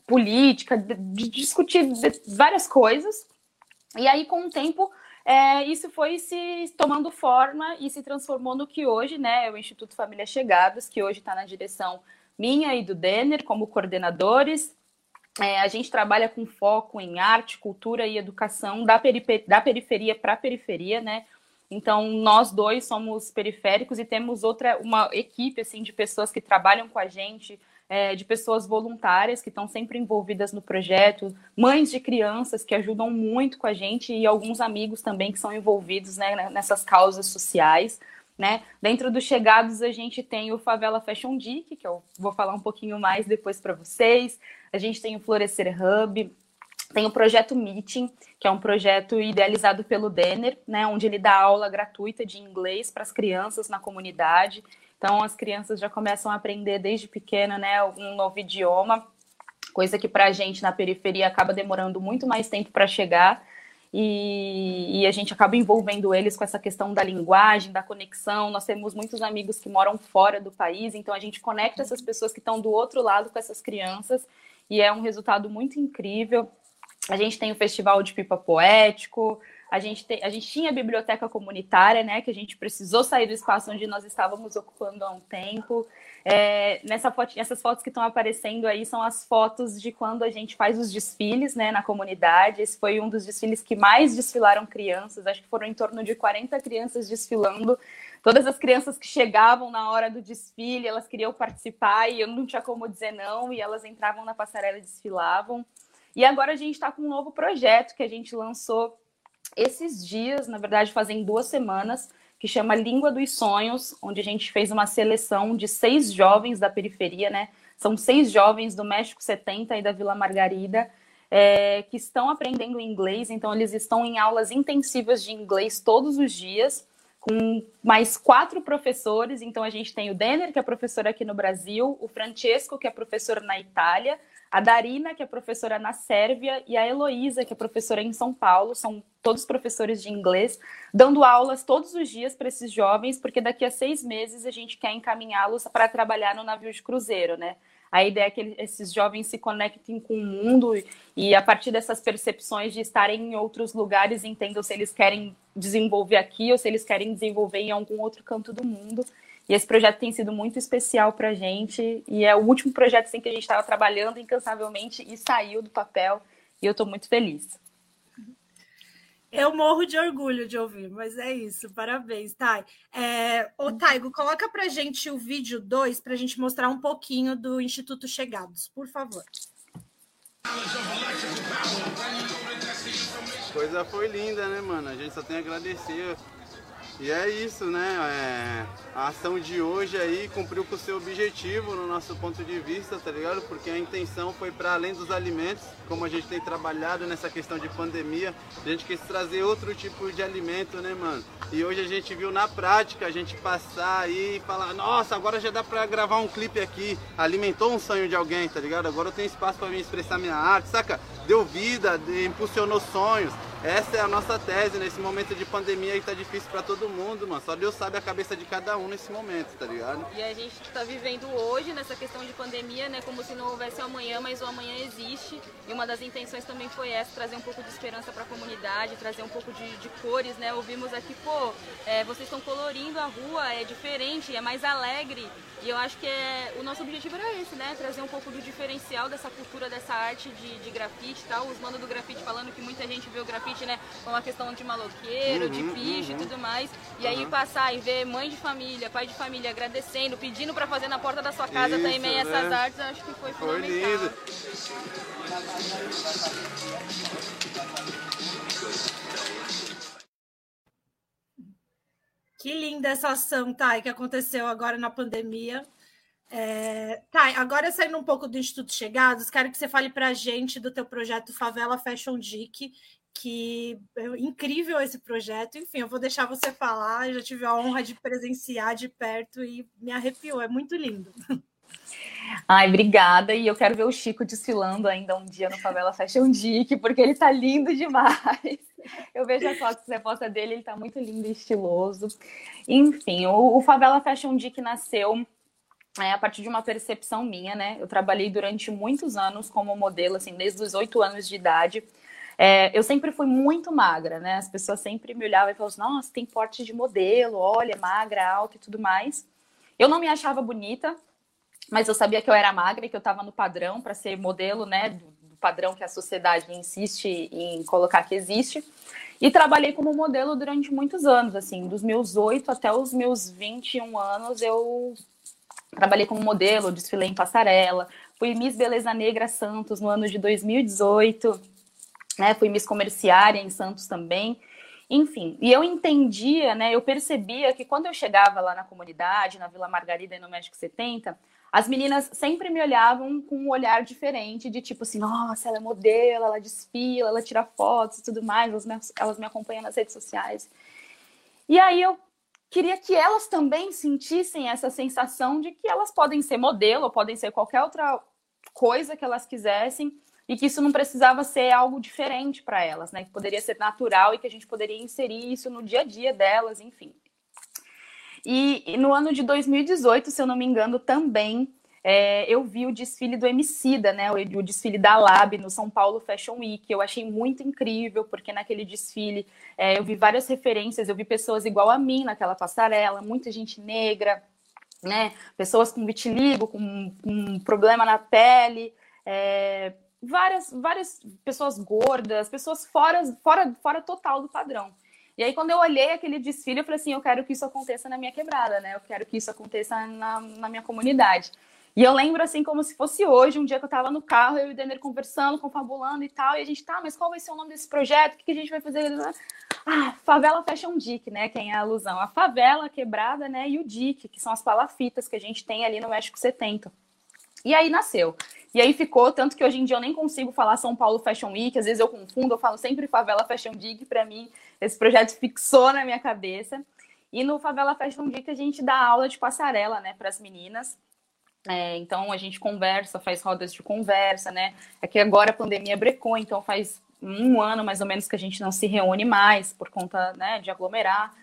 política, de, discutir várias coisas. E aí, com o tempo, é, isso foi se tomando forma e se transformou no que hoje, né, é o Instituto Família Chegados, que hoje está na direção minha e do Denner como coordenadores. É, a gente trabalha com foco em arte, cultura e educação da, da periferia para periferia, né? Então, nós dois somos periféricos e temos outra, uma equipe, assim, de pessoas que trabalham com a gente, é, de pessoas voluntárias que estão sempre envolvidas no projeto, mães de crianças que ajudam muito com a gente e alguns amigos também que são envolvidos né, nessas causas sociais. Né? Dentro dos chegados, a gente tem o Favela Fashion Geek, que eu vou falar um pouquinho mais depois para vocês. A gente tem o Florescer Hub, tem o projeto Meeting, que é um projeto idealizado pelo Denner, né, onde ele dá aula gratuita de inglês para as crianças na comunidade. Então, as crianças já começam a aprender desde pequena, né, um novo idioma, coisa que para a gente na periferia acaba demorando muito mais tempo para chegar. E, e, a gente acaba envolvendo eles com essa questão da linguagem, da conexão. Nós temos muitos amigos que moram fora do país, então a gente conecta essas pessoas que estão do outro lado com essas crianças e é um resultado muito incrível. A gente tem o Festival de Pipa Poético, a gente, te, a gente tinha a biblioteca comunitária, né, que a gente precisou sair do espaço onde nós estávamos ocupando há um tempo. É, nessa foto, essas fotos que estão aparecendo aí são as fotos de quando a gente faz os desfiles né, na comunidade. Esse foi um dos desfiles que mais desfilaram crianças, acho que foram em torno de 40 crianças desfilando. Todas as crianças que chegavam na hora do desfile, elas queriam participar e eu não tinha como dizer não, e elas entravam na passarela e desfilavam. E agora a gente está com um novo projeto que a gente lançou esses dias, na verdade, fazem duas semanas, que chama Língua dos Sonhos, onde a gente fez uma seleção de seis jovens da periferia, né? São seis jovens do México 70 e da Vila Margarida, é, que estão aprendendo inglês, então eles estão em aulas intensivas de inglês todos os dias, com mais quatro professores. Então a gente tem o Denner, que é professor aqui no Brasil, o Francesco, que é professor na Itália, a Darina, que é professora na Sérvia, e a Heloísa, que é professora em São Paulo, são todos professores de inglês, dando aulas todos os dias para esses jovens, porque daqui a seis meses a gente quer encaminhá-los para trabalhar no navio de cruzeiro, né? A ideia é que esses jovens se conectem com o mundo e, a partir dessas percepções de estarem em outros lugares, entendam se eles querem desenvolver aqui ou se eles querem desenvolver em algum outro canto do mundo. E esse projeto tem sido muito especial para a gente e é o último projeto assim, que a gente estava trabalhando incansavelmente e saiu do papel e eu estou muito feliz. Eu morro de orgulho de ouvir, mas é isso, parabéns, Thay. É, ô, Taigo, coloca para gente o vídeo 2 para a gente mostrar um pouquinho do Instituto Chegados, por favor. Coisa foi linda, né, mano? A gente só tem a agradecer e é isso, né? É, a ação de hoje aí cumpriu com o seu objetivo no nosso ponto de vista, tá ligado? Porque a intenção foi para além dos alimentos, como a gente tem trabalhado nessa questão de pandemia, a gente quis trazer outro tipo de alimento, né, mano? E hoje a gente viu na prática a gente passar aí e falar: nossa, agora já dá para gravar um clipe aqui. Alimentou um sonho de alguém, tá ligado? Agora eu tenho espaço para me expressar minha arte, saca? Deu vida, impulsionou sonhos. Essa é a nossa tese nesse momento de pandemia que tá difícil para todo mundo, mano. Só Deus sabe a cabeça de cada um nesse momento, tá ligado? E a gente tá vivendo hoje nessa questão de pandemia, né, como se não houvesse amanhã, mas o amanhã existe. E uma das intenções também foi essa, trazer um pouco de esperança para a comunidade, trazer um pouco de, de, cores, né? Ouvimos aqui, pô, é, vocês estão colorindo a rua, é diferente, é mais alegre. E eu acho que é, o nosso objetivo era esse, né? Trazer um pouco do diferencial dessa cultura, dessa arte de, de grafite e tal. Os manos do grafite falando que muita gente vê o grafite, né? Como uma questão de maloqueiro, uhum, de picho uhum. e tudo mais. E uhum. aí passar e ver mãe de família, pai de família agradecendo, pedindo para fazer na porta da sua casa Isso, também né? essas artes, acho que foi, foi fundamental. Lindo. Que linda essa ação, Thay, que aconteceu agora na pandemia. É... Thay, agora saindo um pouco do Instituto Chegados, quero que você fale para a gente do teu projeto Favela Fashion Geek, que é incrível esse projeto. Enfim, eu vou deixar você falar. Eu já tive a honra de presenciar de perto e me arrepiou. É muito lindo. Ai, obrigada. E eu quero ver o Chico desfilando ainda um dia no Favela Fashion Geek, porque ele tá lindo demais. Eu vejo as fotos que você dele, ele tá muito lindo e estiloso. Enfim, o, o Favela Fashion Geek nasceu é, a partir de uma percepção minha, né? Eu trabalhei durante muitos anos como modelo, assim, desde os oito anos de idade. É, eu sempre fui muito magra, né? As pessoas sempre me olhavam e falavam assim, nossa, tem porte de modelo, olha, magra, alta e tudo mais. Eu não me achava bonita, mas eu sabia que eu era magra e que eu estava no padrão para ser modelo, né? Do, do, padrão que a sociedade insiste em colocar que existe. E trabalhei como modelo durante muitos anos, assim, dos meus oito até os meus 21 anos, eu trabalhei como modelo, desfilei em passarela, fui Miss Beleza Negra Santos no ano de 2018 né? Fui Miss Comerciária em Santos também. Enfim, e eu entendia, né? Eu percebia que quando eu chegava lá na comunidade, na Vila Margarida e no México 70, as meninas sempre me olhavam com um olhar diferente, de tipo assim, nossa, ela é modelo, ela desfila, ela tira fotos e tudo mais, elas me, elas me acompanham nas redes sociais. E aí eu queria que elas também sentissem essa sensação de que elas podem ser modelo, podem ser qualquer outra coisa que elas quisessem, e que isso não precisava ser algo diferente para elas, né? Que poderia ser natural e que a gente poderia inserir isso no dia a dia delas, enfim. E, e no ano de 2018, se eu não me engano, também é, eu vi o desfile do Emicida, né? O, o, desfile da Lab no São Paulo Fashion Week. Eu achei muito incrível, porque naquele desfile é, eu vi várias referências, eu vi pessoas igual a mim naquela passarela, muita gente negra, né? Pessoas com vitiligo, com, com problema na pele. É, várias, várias pessoas gordas, pessoas fora, fora, fora total do padrão. E aí, quando eu olhei aquele desfile, eu falei assim: eu quero que isso aconteça na minha quebrada, né? Eu quero que isso aconteça na, na minha comunidade. E eu lembro, assim, como se fosse hoje, um dia que eu tava no carro, eu e o Denner conversando, confabulando e tal, e a gente, tá, mas qual vai ser o nome desse projeto? O que, que a gente vai fazer? Ah, Favela Fashion Dick, né? Quem é a alusão? A favela, a quebrada, né? E o Dick, que são as palafitas que a gente tem ali no México 70. E aí nasceu. E aí ficou, tanto que hoje em dia eu nem consigo falar São Paulo Fashion Week, às vezes eu confundo, eu falo sempre Favela Fashion Week, para mim esse projeto fixou na minha cabeça. E no Favela Fashion Week a gente dá aula de passarela, né, para as meninas. É, então a gente conversa, faz rodas de conversa, né? É que agora a pandemia brecou, então faz um ano mais ou menos que a gente não se reúne mais por conta né, de aglomerar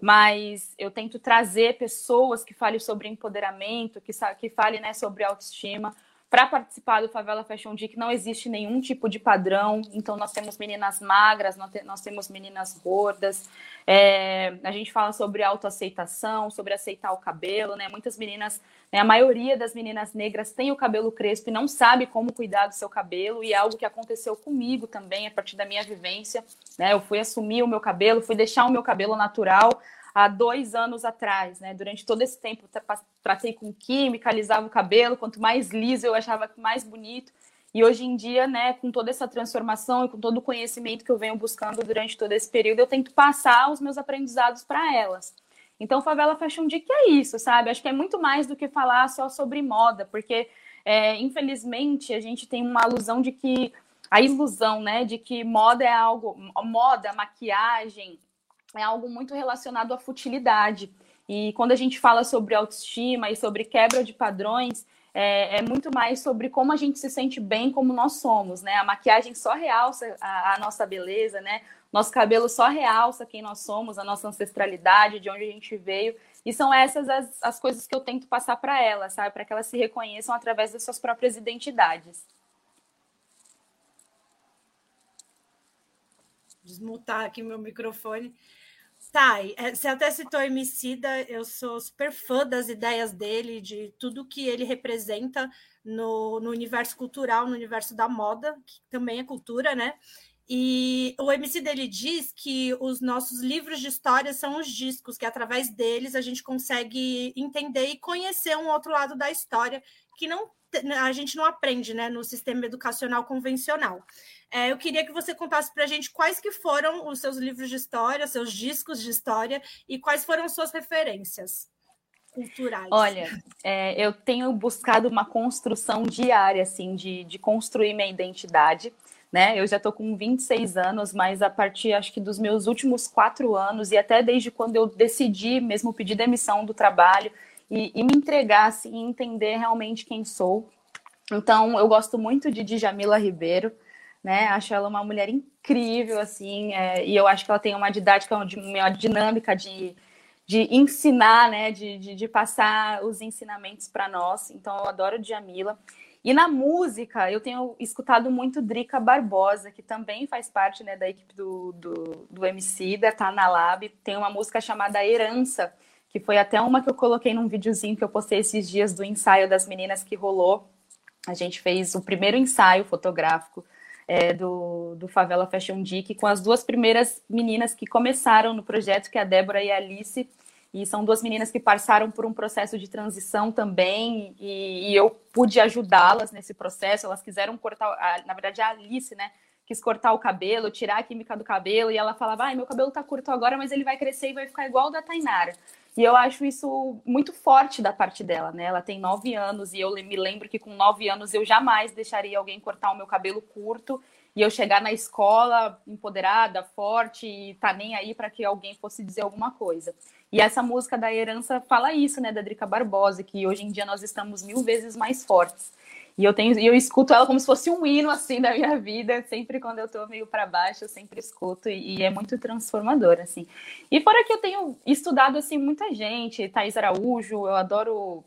mas eu tento trazer pessoas que falem sobre empoderamento, que, que falem né, sobre autoestima, para participar do Favela Fashion Week não existe nenhum tipo de padrão, então nós temos meninas magras, nós temos meninas gordas, é, a gente fala sobre autoaceitação, sobre aceitar o cabelo, né? Muitas meninas, né, a maioria das meninas negras tem o cabelo crespo e não sabe como cuidar do seu cabelo, e é algo que aconteceu comigo também, a partir da minha vivência, né? Eu fui assumir o meu cabelo, fui deixar o meu cabelo natural, há dois anos atrás, né? Durante todo esse tempo, tratei com química, alisava o cabelo, quanto mais liso eu achava mais bonito. E hoje em dia, né, com toda essa transformação e com todo o conhecimento que eu venho buscando durante todo esse período, eu tento passar os meus aprendizados para elas. Então, Favela Fashion Week é isso, sabe? Acho que é muito mais do que falar só sobre moda, porque, é, infelizmente, a gente tem uma alusão de que a ilusão, né, de que moda é algo, moda, maquiagem, é algo muito relacionado à futilidade. E quando a gente fala sobre autoestima e sobre quebra de padrões, é, é, muito mais sobre como a gente se sente bem como nós somos, né? A maquiagem só realça a, a, nossa beleza, né? Nosso cabelo só realça quem nós somos, a nossa ancestralidade, de onde a gente veio. E são essas as, as coisas que eu tento passar para elas, sabe? Para que elas se reconheçam através das suas próprias identidades. Desmutar aqui meu microfone. Tá, você até citou Emicida, eu sou super fã das ideias dele, de tudo que ele representa no, no universo cultural, no universo da moda, que também é cultura, né? E o MC dele diz que os nossos livros de história são os discos, que através deles a gente consegue entender e conhecer um outro lado da história que não a gente não aprende né, no sistema educacional convencional. É, eu queria que você contasse para a gente quais que foram os seus livros de história, seus discos de história e quais foram suas referências culturais. Olha, é, eu tenho buscado uma construção diária, assim, de, de construir minha identidade né? Eu já estou com 26 anos, mas a partir, acho que dos meus últimos quatro anos, e até desde quando eu decidi mesmo pedir demissão do trabalho e, e me entregar, assim, entender realmente quem sou. Então, eu gosto muito de Djamila Ribeiro, né? Acho ela uma mulher incrível, assim, é, e eu acho que ela tem uma didática, uma dinâmica de, de ensinar, né? De, de, de passar os ensinamentos para nós. Então, eu adoro Djamila. E na música, eu tenho escutado muito Drica Barbosa, que também faz parte né, da equipe do, do, do MC, da Tá na Lab. Tem uma música chamada Herança, que foi até uma que eu coloquei num videozinho que eu postei esses dias do ensaio das meninas que rolou. A gente fez o primeiro ensaio fotográfico é, do, do Favela Fashion Geek com as duas primeiras meninas que começaram no projeto, que é a Débora e a Alice. E são duas meninas que passaram por um processo de transição também, e, e eu pude ajudá-las nesse processo. Elas quiseram cortar, a, na verdade, a Alice, né? Quis cortar o cabelo, tirar a química do cabelo, e ela falava: ai, meu cabelo tá curto agora, mas ele vai crescer e vai ficar igual o da Tainara. E eu acho isso muito forte da parte dela, né? Ela tem nove anos, e eu me lembro que com nove anos eu jamais deixaria alguém cortar o meu cabelo curto e eu chegar na escola empoderada, forte e tá nem aí para que alguém fosse dizer alguma coisa. E essa música da herança fala isso, né, da Drica Barbosa, que hoje em dia nós estamos mil vezes mais fortes. E eu tenho, eu escuto ela como se fosse um hino assim da minha vida, sempre quando eu tô meio para baixo, eu sempre escuto e, e, é muito transformador assim. E fora que eu tenho estudado assim muita gente, Thais Araújo, eu adoro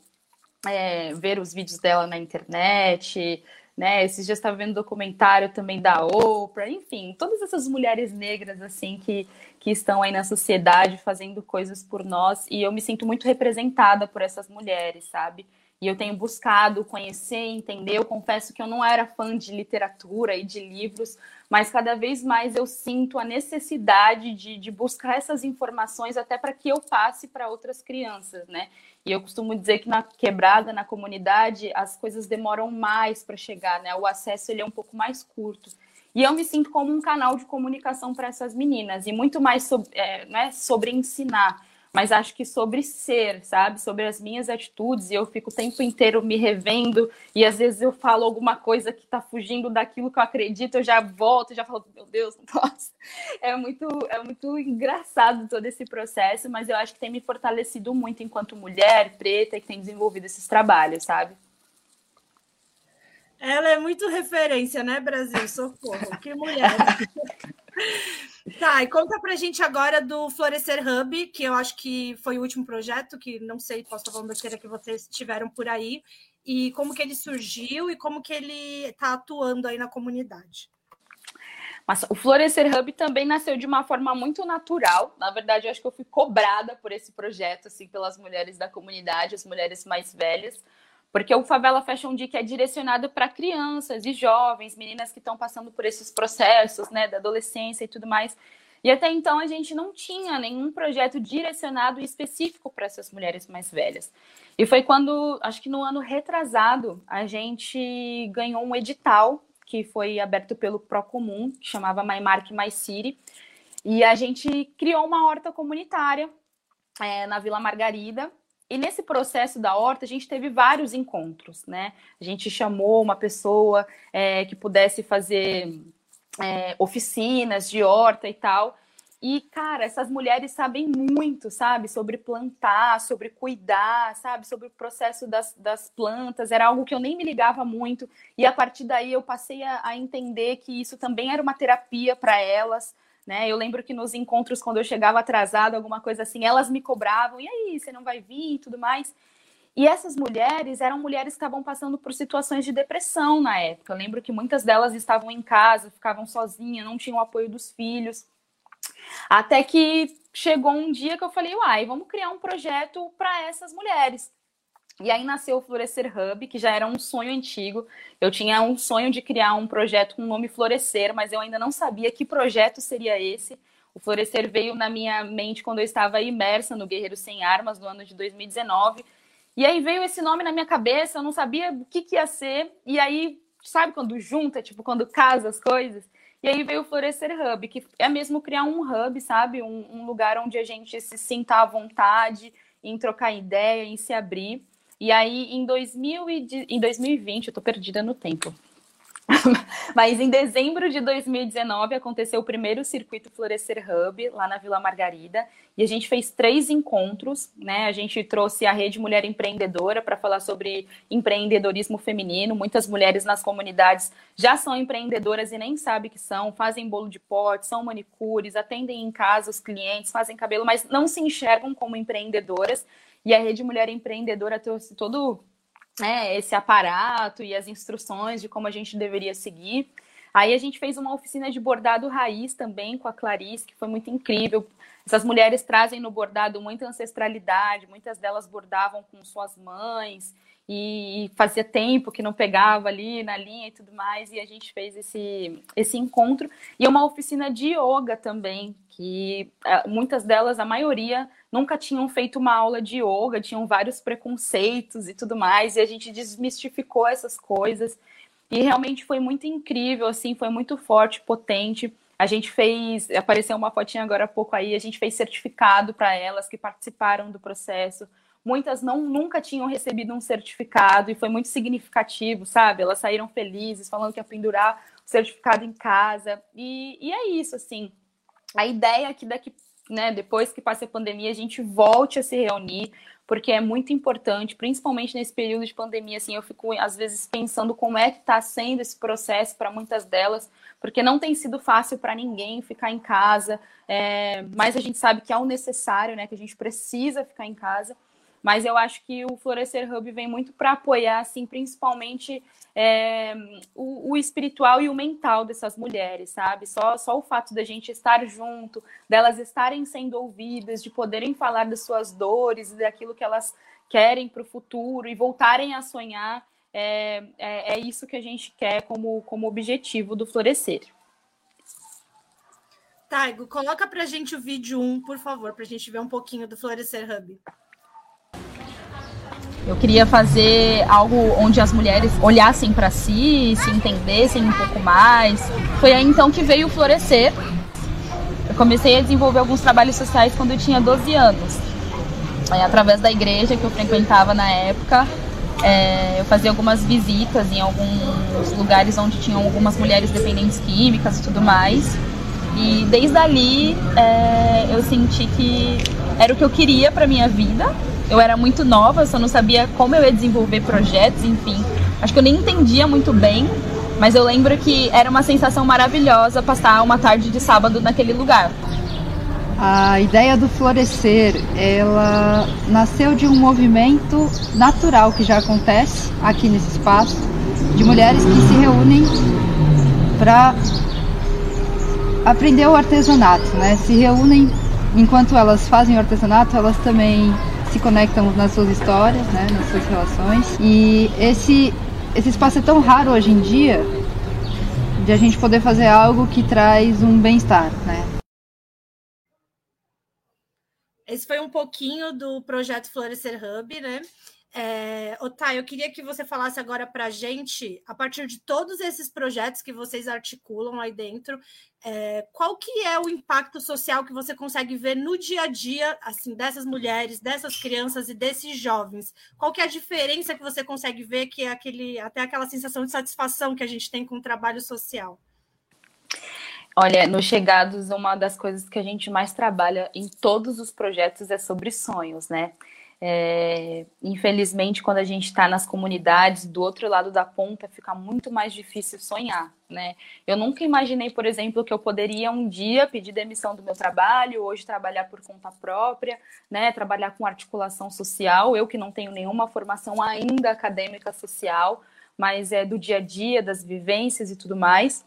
é, ver os vídeos dela na internet, né? Esses dias estava vendo documentário também da Oprah, enfim, todas essas mulheres negras assim que, que estão aí na sociedade fazendo coisas por nós e eu me sinto muito representada por essas mulheres, sabe? E eu tenho buscado conhecer, entender. Eu confesso que eu não era fã de literatura e de livros, mas cada vez mais eu sinto a necessidade de, de buscar essas informações até para que eu passe para outras crianças, né? E eu costumo dizer que na quebrada, na comunidade, as coisas demoram mais para chegar, né? O acesso ele é um pouco mais curto. E eu me sinto como um canal de comunicação para essas meninas, e muito mais sobre, é, né, sobre ensinar mas acho que sobre ser, sabe? Sobre as minhas atitudes, e eu fico o tempo inteiro me revendo, e às vezes eu falo alguma coisa que tá fugindo daquilo que eu acredito, eu já volto, já falo, meu Deus, não posso. É muito, é muito engraçado todo esse processo, mas eu acho que tem me fortalecido muito enquanto mulher preta que tem desenvolvido esses trabalhos, sabe? Ela é muito referência, né, Brasil? Socorro, que mulher. Tá, e conta pra gente agora do Florescer Hub, que eu acho que foi o último projeto, que não sei, posso estar falando besteira que vocês tiveram por aí, e como que ele surgiu e como que ele está atuando aí na comunidade. Mas o Florescer Hub também nasceu de uma forma muito natural. Na verdade, eu acho que eu fui cobrada por esse projeto, assim, pelas mulheres da comunidade, as mulheres mais velhas, porque o Favela Fashion Week é direcionado para crianças e jovens, meninas que estão passando por esses processos, né, da adolescência e tudo mais. E até então a gente não tinha nenhum projeto direcionado específico para essas mulheres mais velhas. E foi quando, acho que no ano retrasado, a gente ganhou um edital que foi aberto pelo Procomum, que chamava My Mark My City. E a gente criou uma horta comunitária é, na Vila Margarida, e nesse processo da horta, a gente teve vários encontros, né? A gente chamou uma pessoa é, que pudesse fazer é, oficinas de horta e tal. E, cara, essas mulheres sabem muito, sabe? Sobre plantar, sobre cuidar, sabe? Sobre o processo das, das plantas. Era algo que eu nem me ligava muito. E a partir daí eu passei a, a entender que isso também era uma terapia para elas né? Eu lembro que nos encontros, quando eu chegava atrasado, alguma coisa assim, elas me cobravam, e aí, você não vai vir e tudo mais. E essas mulheres eram mulheres que estavam passando por situações de depressão na época. Eu lembro que muitas delas estavam em casa, ficavam sozinhas, não tinham o apoio dos filhos. Até que chegou um dia que eu falei, uai, vamos criar um projeto para essas mulheres. E aí nasceu o Florescer Hub, que já era um sonho antigo. Eu tinha um sonho de criar um projeto com o nome Florescer, mas eu ainda não sabia que projeto seria esse. O Florescer veio na minha mente quando eu estava imersa no Guerreiro Sem Armas, no ano de 2019. E aí veio esse nome na minha cabeça, eu não sabia o que, que ia ser. E aí, sabe quando junta, tipo, quando casa as coisas? E aí veio o Florescer Hub, que é mesmo criar um hub, sabe? Um, um lugar onde a gente se sinta à vontade em trocar ideia, em se abrir. E aí, em, 2000 e, em 2020, eu tô perdida no tempo. Mas em dezembro de 2019 aconteceu o primeiro circuito Florescer Hub lá na Vila Margarida e a gente fez três encontros, né? A gente trouxe a Rede Mulher Empreendedora para falar sobre empreendedorismo feminino. Muitas mulheres nas comunidades já são empreendedoras e nem sabem que são, fazem bolo de pote, são manicures, atendem em casa os clientes, fazem cabelo, mas não se enxergam como empreendedoras. E a Rede Mulher Empreendedora trouxe todo né, esse aparato e as instruções de como a gente deveria seguir. Aí a gente fez uma oficina de bordado raiz também com a Clarice, que foi muito incrível. Essas mulheres trazem no bordado muita ancestralidade, muitas delas bordavam com suas mães e fazia tempo que não pegava ali na linha e tudo mais, e a gente fez esse, esse encontro. E uma oficina de yoga também, que é, muitas delas, a maioria, nunca tinham feito uma aula de yoga, tinham vários preconceitos e tudo mais, e a gente desmistificou essas coisas. E realmente foi muito incrível, assim, foi muito forte, potente. A gente fez, apareceu uma fotinha agora há pouco aí, a gente fez certificado para elas que participaram do processo. Muitas não nunca tinham recebido um certificado e foi muito significativo, sabe? Elas saíram felizes, falando que ia pendurar o certificado em casa. E, e é isso, assim. A ideia é que daqui né, depois que passe a pandemia, a gente volte a se reunir, porque é muito importante, principalmente nesse período de pandemia, assim, eu fico às vezes pensando como é que está sendo esse processo para muitas delas, porque não tem sido fácil para ninguém ficar em casa, é, mas a gente sabe que é o necessário, né, que a gente precisa ficar em casa, mas eu acho que o Florescer Hub vem muito para apoiar, assim, principalmente é, o, o, espiritual e o mental dessas mulheres, sabe? Só, só o fato da gente estar junto, delas estarem sendo ouvidas, de poderem falar das suas dores daquilo que elas querem para o futuro e voltarem a sonhar, é, é, é, isso que a gente quer como, como objetivo do Florescer. Taigo, coloca para gente o vídeo 1, por favor, para a gente ver um pouquinho do Florescer Hub. Eu queria fazer algo onde as mulheres olhassem para si, se entendessem um pouco mais. Foi aí então que veio Florescer. Eu comecei a desenvolver alguns trabalhos sociais quando eu tinha 12 anos. Aí, através da igreja que eu frequentava na época, é, eu fazia algumas visitas em alguns lugares onde tinham algumas mulheres dependentes químicas e tudo mais. E desde ali é, eu senti que era o que eu queria para minha vida eu era muito nova, só não sabia como eu ia desenvolver projetos, enfim. Acho que eu nem entendia muito bem, mas eu lembro que era uma sensação maravilhosa passar uma tarde de sábado naquele lugar. A ideia do florescer, ela nasceu de um movimento natural que já acontece aqui nesse espaço, de mulheres que se reúnem para aprender o artesanato, né? Se reúnem enquanto elas fazem o artesanato, elas também se conectam nas suas histórias, né, nas suas relações. E esse, esse espaço é tão raro hoje em dia de a gente poder fazer algo que traz um bem-estar, né? Esse foi um pouquinho do projeto Florescer Hub, né? É, Otá, eu queria que você falasse agora para a gente, a partir de todos esses projetos que vocês articulam aí dentro, é, qual que é o impacto social que você consegue ver no dia a dia, assim, dessas mulheres, dessas crianças e desses jovens? Qual que é a diferença que você consegue ver que é aquele, até aquela sensação de satisfação que a gente tem com o trabalho social? Olha, no Chegados, uma das coisas que a gente mais trabalha em todos os projetos é sobre sonhos, né? É, infelizmente, quando a gente está nas comunidades, do outro lado da ponta, fica muito mais difícil sonhar, né? Eu nunca imaginei, por exemplo, que eu poderia um dia pedir demissão do meu trabalho, hoje trabalhar por conta própria, né? Trabalhar com articulação social. Eu que não tenho nenhuma formação ainda acadêmica social, mas é do dia a dia, das vivências e tudo mais.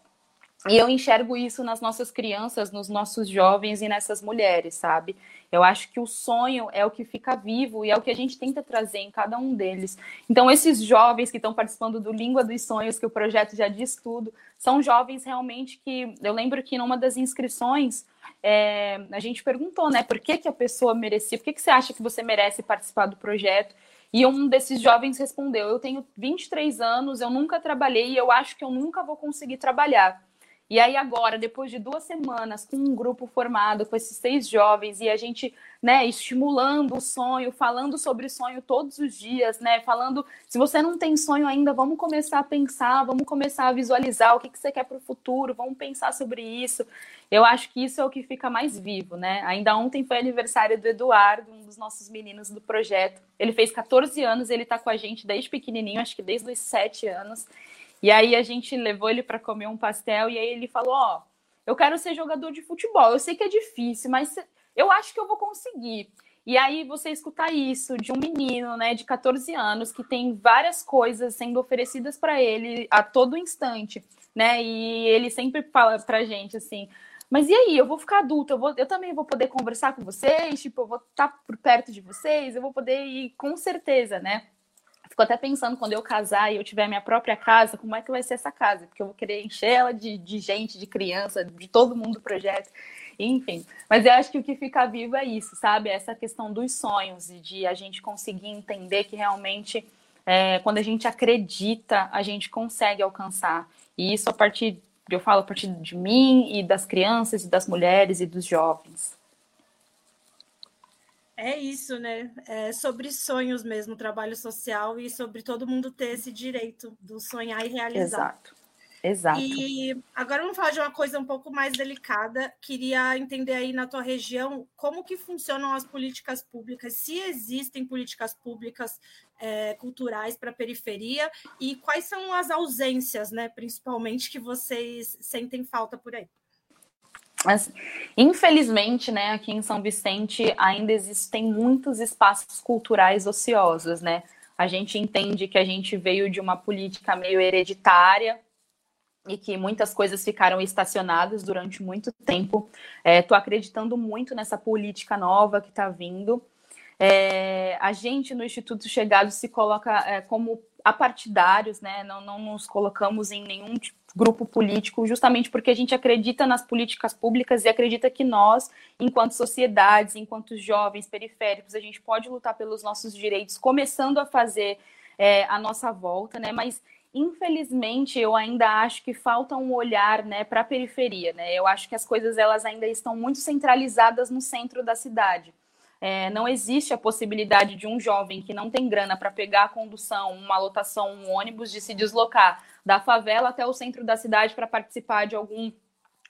E eu enxergo isso nas nossas crianças, nos nossos jovens e nessas mulheres, sabe? Eu acho que o sonho é o que fica vivo e é o que a gente tenta trazer em cada um deles. Então, esses jovens que estão participando do Língua dos Sonhos, que o projeto já diz tudo, são jovens realmente que. Eu lembro que numa das inscrições é, a gente perguntou, né, por que, que a pessoa merecia, por que, que você acha que você merece participar do projeto? E um desses jovens respondeu: Eu tenho 23 anos, eu nunca trabalhei e eu acho que eu nunca vou conseguir trabalhar. E aí agora, depois de duas semanas, com um grupo formado, com esses seis jovens, e a gente, né, estimulando o sonho, falando sobre sonho todos os dias, né, falando, se você não tem sonho ainda, vamos começar a pensar, vamos começar a visualizar o que, que você quer para o futuro, vamos pensar sobre isso. Eu acho que isso é o que fica mais vivo, né? Ainda ontem foi aniversário do Eduardo, um dos nossos meninos do projeto. Ele fez 14 anos, ele está com a gente desde pequenininho, acho que desde os 7 anos. E aí a gente levou ele para comer um pastel e aí ele falou: Ó, oh, eu quero ser jogador de futebol. Eu sei que é difícil, mas eu acho que eu vou conseguir. E aí você escutar isso de um menino, né, de 14 anos, que tem várias coisas sendo oferecidas para ele a todo instante, né? E ele sempre fala pra gente assim: "Mas e aí, eu vou ficar adulto, eu vou eu também vou poder conversar com vocês, tipo, eu vou estar tá por perto de vocês, eu vou poder ir com certeza, né?" Fico até pensando quando eu casar e eu tiver minha própria casa, como é que vai ser essa casa? Porque eu vou querer encher ela de, de gente, de criança, de todo mundo do projeto, enfim. Mas eu acho que o que fica vivo é isso, sabe? Essa questão dos sonhos e de a gente conseguir entender que realmente, é, quando a gente acredita, a gente consegue alcançar. E isso a partir, eu falo a partir de mim e das crianças e das mulheres e dos jovens. É isso, né? É sobre sonhos mesmo, trabalho social e sobre todo mundo ter esse direito do sonhar e realizar. Exato. Exato. E agora vamos falar de uma coisa um pouco mais delicada. Queria entender aí na tua região como que funcionam as políticas públicas, se existem políticas públicas é, culturais para a periferia e quais são as ausências, né, principalmente, que vocês sentem falta por aí. Mas, infelizmente, né, aqui em São Vicente ainda existem muitos espaços culturais ociosos, né? A gente entende que a gente veio de uma política meio hereditária e que muitas coisas ficaram estacionadas durante muito tempo. Estou é, acreditando muito nessa política nova que está vindo. É, a gente no Instituto Chegado se coloca é, como apartidários, né? Não, não nos colocamos em nenhum grupo político, justamente porque a gente acredita nas políticas públicas e acredita que nós, enquanto sociedades, enquanto jovens periféricos, a gente pode lutar pelos nossos direitos, começando a fazer é, a nossa volta, né? Mas infelizmente eu ainda acho que falta um olhar, né, para a periferia, né? Eu acho que as coisas elas ainda estão muito centralizadas no centro da cidade. É, não existe a possibilidade de um jovem que não tem grana para pegar a condução, uma lotação, um ônibus, de se deslocar da favela até o centro da cidade para participar de algum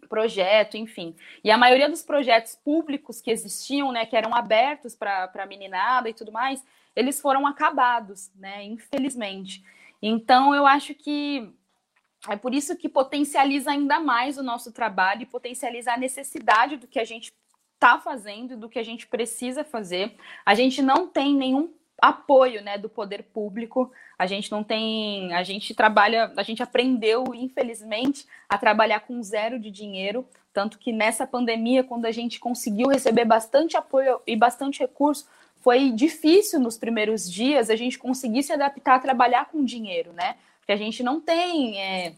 projeto, enfim. E a maioria dos projetos públicos que existiam, né, que eram abertos para a meninada e tudo mais, eles foram acabados, né, infelizmente. Então, eu acho que é por isso que potencializa ainda mais o nosso trabalho e potencializa a necessidade do que a gente está fazendo, do que a gente precisa fazer. A gente não tem nenhum apoio, né, do poder público. A gente não tem, a gente trabalha, a gente aprendeu, infelizmente, a trabalhar com zero de dinheiro, tanto que nessa pandemia, quando a gente conseguiu receber bastante apoio e bastante recurso, foi difícil nos primeiros dias a gente conseguir se adaptar a trabalhar com dinheiro, né? Porque a gente não tem é,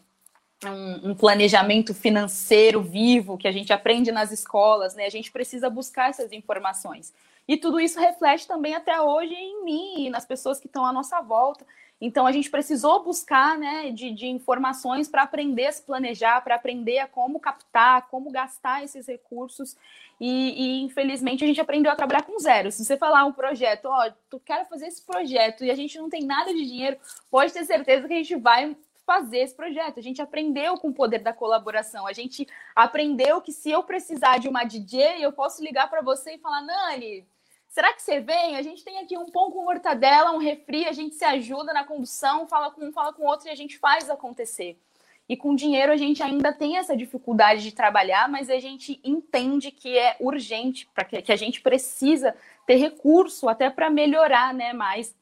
um, um, planejamento financeiro vivo que a gente aprende nas escolas, né? A gente precisa buscar essas informações. E tudo isso reflete também até hoje em mim e nas pessoas que estão à nossa volta. Então a gente precisou buscar né, de, de informações para aprender a se planejar, para aprender a como captar, como gastar esses recursos. E, e, infelizmente a gente aprendeu a trabalhar com zero. Se você falar um projeto, ó, oh, tu quero fazer esse projeto e a gente não tem nada de dinheiro, pode ter certeza que a gente vai fazer esse projeto. A gente aprendeu com o poder da colaboração. A gente aprendeu que se eu precisar de uma DJ, eu posso ligar para você e falar: Nani, será que você vem? A gente tem aqui um pão com mortadela, um refri, a gente se ajuda na condução, fala com um, fala com outro e a gente faz acontecer. E com dinheiro a gente ainda tem essa dificuldade de trabalhar, mas a gente entende que é urgente, para que, que a gente precisa ter recurso até para melhorar né, mais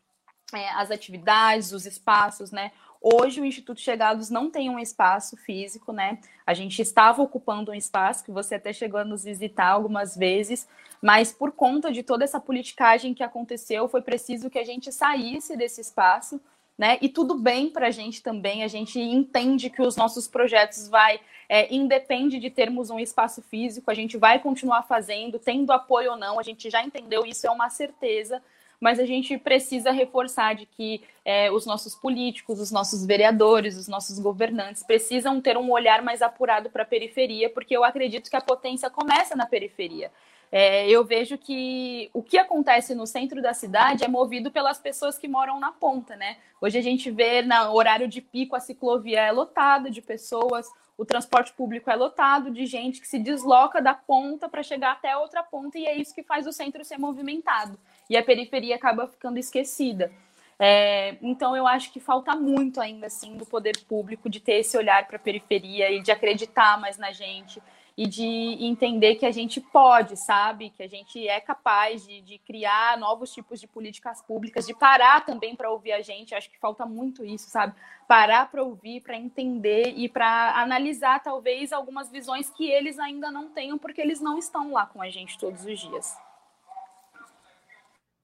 é, as atividades, os espaços, né? Hoje o Instituto Chegados não tem um espaço físico, né? A gente estava ocupando um espaço que você até chegou a nos visitar algumas vezes, mas por conta de toda essa politicagem que aconteceu, foi preciso que a gente saísse desse espaço, né? E tudo bem para a gente também. A gente entende que os nossos projetos vai é, independe de termos um espaço físico. A gente vai continuar fazendo, tendo apoio ou não. A gente já entendeu isso é uma certeza mas a gente precisa reforçar de que é, os nossos políticos, os nossos vereadores, os nossos governantes precisam ter um olhar mais apurado para a periferia, porque eu acredito que a potência começa na periferia. É, eu vejo que o que acontece no centro da cidade é movido pelas pessoas que moram na ponta, né? Hoje a gente vê no horário de pico a ciclovia é lotada de pessoas, o transporte público é lotado de gente que se desloca da ponta para chegar até outra ponta e é isso que faz o centro ser movimentado e a periferia acaba ficando esquecida. É, então eu acho que falta muito ainda assim do poder público de ter esse olhar para a periferia e de acreditar mais na gente e de entender que a gente pode, sabe? Que a gente é capaz de, de criar novos tipos de políticas públicas, de parar também para ouvir a gente. Acho que falta muito isso, sabe? Parar para ouvir, para entender e para analisar talvez algumas visões que eles ainda não tenham, porque eles não estão lá com a gente todos os dias.